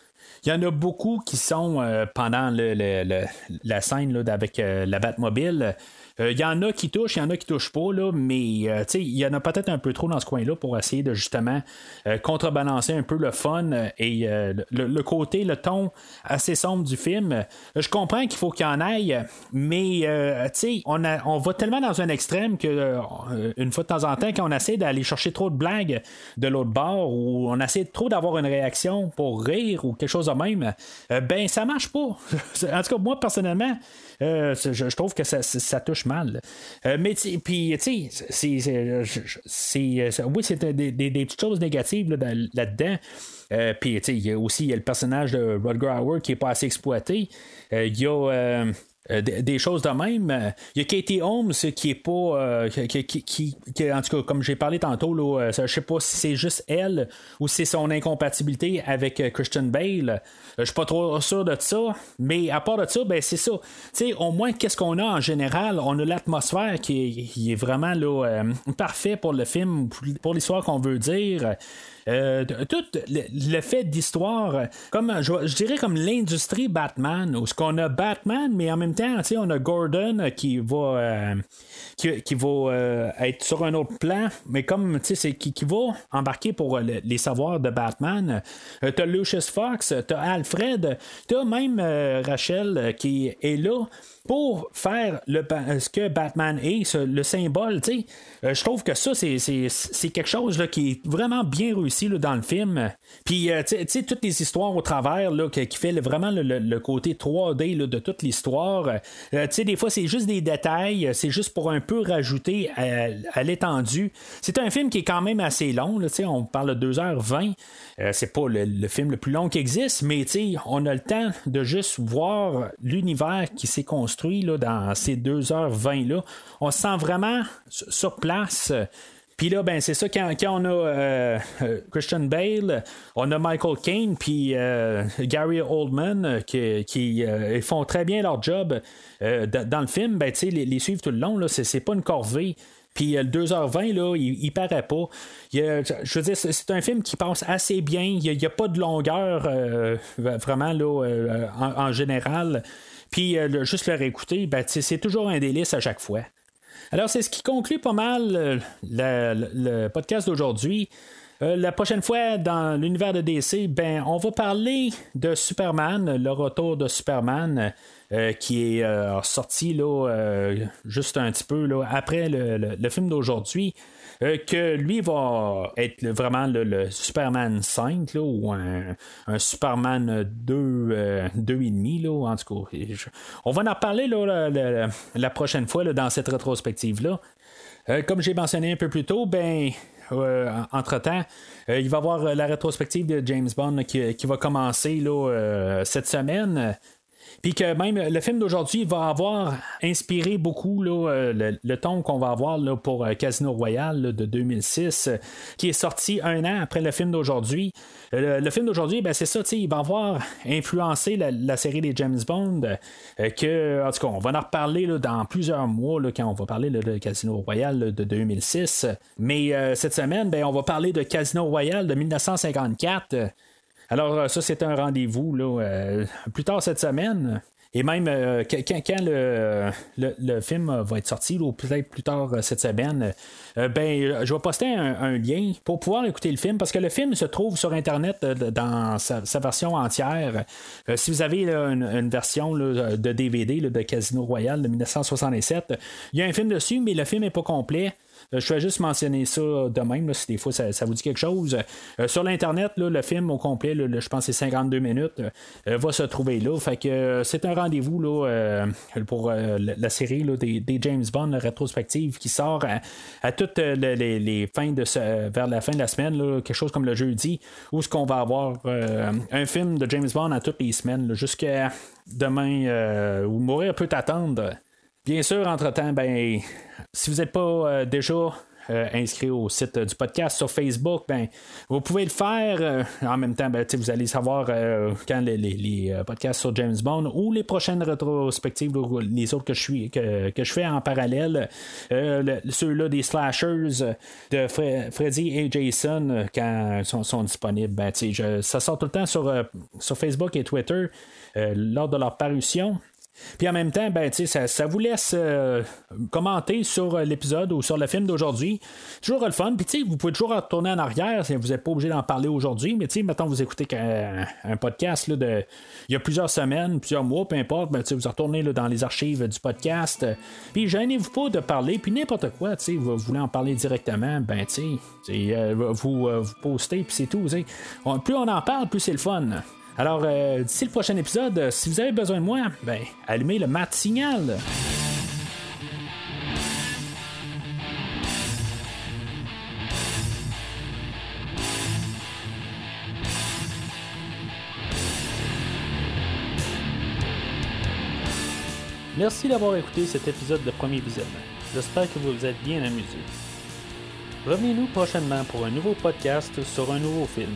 Il y en a beaucoup qui sont euh, pendant la scène avec euh, la Batmobile. Euh, Il y en a qui touchent, il y en a qui touchent pas, là, mais euh, il y en a peut-être un peu trop dans ce coin-là pour essayer de justement euh, contrebalancer un peu le fun euh, et euh, le, côté, le ton assez sombre du film. Euh, Je comprends qu'il faut qu'il y en aille, mais euh, on, a- on va tellement dans un extrême que euh, une fois de temps en temps, quand on essaie d'aller chercher trop de blagues de l'autre bord ou on essaie trop d'avoir une réaction pour rire ou quelque chose de même, euh, ben ça marche pas. en tout cas, moi personnellement, euh, je, je trouve que ça, ça- ça mal. Euh, mais puis tu sais, c'est- c'est- oui, c'est des, petites choses négatives là, dans- là-dedans. Euh, puis tu sais, il y a aussi le personnage de Rutger Hauer qui est pas assez exploité. Euh, Il y a euh, euh, des, des choses de même. Euh, Il y a Katie Holmes qui est pas. euh, qui, en tout cas, comme j'ai parlé tantôt, là, euh, je sais pas si c'est juste elle ou si c'est son incompatibilité avec euh, Christian Bale. Euh, Je suis pas trop sûr de ça. Mais à part de ça, ben c'est ça. Tu sais, au moins, qu'est-ce qu'on a en général? On a l'atmosphère qui est, vraiment là, euh, parfait pour le film, pour l'histoire qu'on veut dire. Euh, tout le, le fait d'histoire, comme je, dirais comme l'industrie Batman, où ce qu'on a Batman, mais en même temps, on a Gordon qui va euh, qui, qui va euh, être sur un autre plan, mais comme c'est qui, qui va embarquer pour le- les savoirs de Batman. T'as Lucius Fox, t'as Alfred, t'as même Rachel qui est là pour faire ba- ce que Batman est, le symbole. Euh, je trouve que ça, c'est, quelque chose qui est vraiment bien réussi dans le film. Puis, euh, tu sais- toutes les histoires au travers là, qui, fait vraiment le, le- côté 3D là, de toute l'histoire. Euh, des fois, c'est juste des détails, c'est juste pour un peu rajouter à, l'étendue. C'est un film qui est quand même assez long, on parle de 2h20. Euh, c'est pas le, film le plus long qui existe, mais on a le temps de juste voir l'univers qui s'est construit là, dans ces 2h20 là. On se sent vraiment sur place. Puis là, ben c'est ça, quand, quand on a euh, euh, Christian Bale, on a Michael Caine, puis euh, Gary Oldman, qui, qui, font très bien leur job dans le film, ben, les, les suivre tout le long, c'est, c'est pas une corvée. Puis le 2h20, là, il, il paraît pas. Je veux dire, c'est, un film qui passe assez bien. Il n'y a, pas de longueur vraiment là, en général. Puis euh, juste le réécouter, ben, c'est toujours un délice à chaque fois. Alors, c'est ce qui conclut pas mal euh, le, podcast d'aujourd'hui. Euh, la prochaine fois, dans l'univers de DC, ben, on va parler de Superman, le retour de Superman, qui est sorti juste un petit peu après le film d'aujourd'hui. Euh, que lui va être vraiment le, Superman 5 là, ou un, Superman 2, euh, 2,5 là, en tout cas. On va en reparler là, la, la- prochaine fois là, dans cette rétrospective-là. Euh, comme j'ai mentionné un peu plus tôt, ben. entre temps, il va y avoir euh, la rétrospective de James Bond qui, qui va commencer là, euh, cette semaine. Puis que même le film d'aujourd'hui va avoir inspiré beaucoup euh, le, ton qu'on va avoir pour euh, Casino Royale de 2006, euh, qui est sorti un an après le film d'aujourd'hui. Le, film d'aujourd'hui, ben, c'est ça, il va avoir influencé la, série des James Bond, euh, que, en tout cas, on va en reparler dans plusieurs mois quand on va parler de Casino Royale de 2006. Mais cette semaine, on va parler de Casino Royale de 1954. Alors, euh, ça, c'est un rendez-vous euh, plus tard cette semaine. Et même euh, quand, le, le- film va être sorti, ou peut-être plus tard cette semaine, ben, je vais poster un, lien pour pouvoir écouter le film parce que le film se trouve sur Internet dans sa, version entière. Si vous avez une, version de DVD de Casino Royale de 1967, il y a un film dessus, mais le film n'est pas complet. Euh, Je vais juste mentionner ça de même, si des fois ça, vous dit quelque chose. Euh, sur l'Internet, le film au complet, je pense que c'est 52 minutes, euh, va se trouver là. Fait que c'est un rendez-vous pour la, série des, James Bond la rétrospective qui sort à, toutes les, fins de ce- vers la fin de la semaine, quelque chose comme le jeudi, où ce qu'on va avoir un film de James Bond à toutes les semaines, jusqu'à demain, où mourir peut attendre. Bien sûr, entre-temps, ben, si vous n'êtes pas euh, déjà euh, inscrit au site du podcast sur Facebook, ben, vous pouvez le faire. euh, en même temps, ben, vous allez savoir euh, quand les, les- euh, podcasts sur James Bond ou les prochaines rétrospectives, les autres que je, suis, que, que je fais en parallèle, euh, le- ceux-là des slashers euh, de Fre- Freddy et Jason, euh, quand sont, sont disponibles, ben, ça sort tout le temps sur, euh, sur Facebook et Twitter euh, lors de leur parution. Puis en même temps, ben, ça, ça vous laisse euh, commenter sur euh, l'épisode ou sur le film d'aujourd'hui. Toujours le fun. Puis vous pouvez toujours retourner en arrière. Vous n'êtes pas obligé d'en parler aujourd'hui. Mais mettons, vous écoutez un podcast là, de, il y a plusieurs semaines, plusieurs mois, peu importe. Ben, vous retournez là, dans les archives du podcast. Puis gênez-vous pas de parler. Puis n'importe quoi, sais, vous voulez en parler directement, ben tu sais, tu sais, euh, vous, vous postez, puis c'est tout. plus on en parle, plus c'est le fun. Alors, euh, d'ici le prochain épisode, euh, si vous avez besoin de moi, ben, allumez le mat signal. Merci d'avoir écouté cet épisode de Premier Visionnement. J'espère que vous vous êtes bien amusé. Revenez-nous prochainement pour un nouveau podcast sur un nouveau film.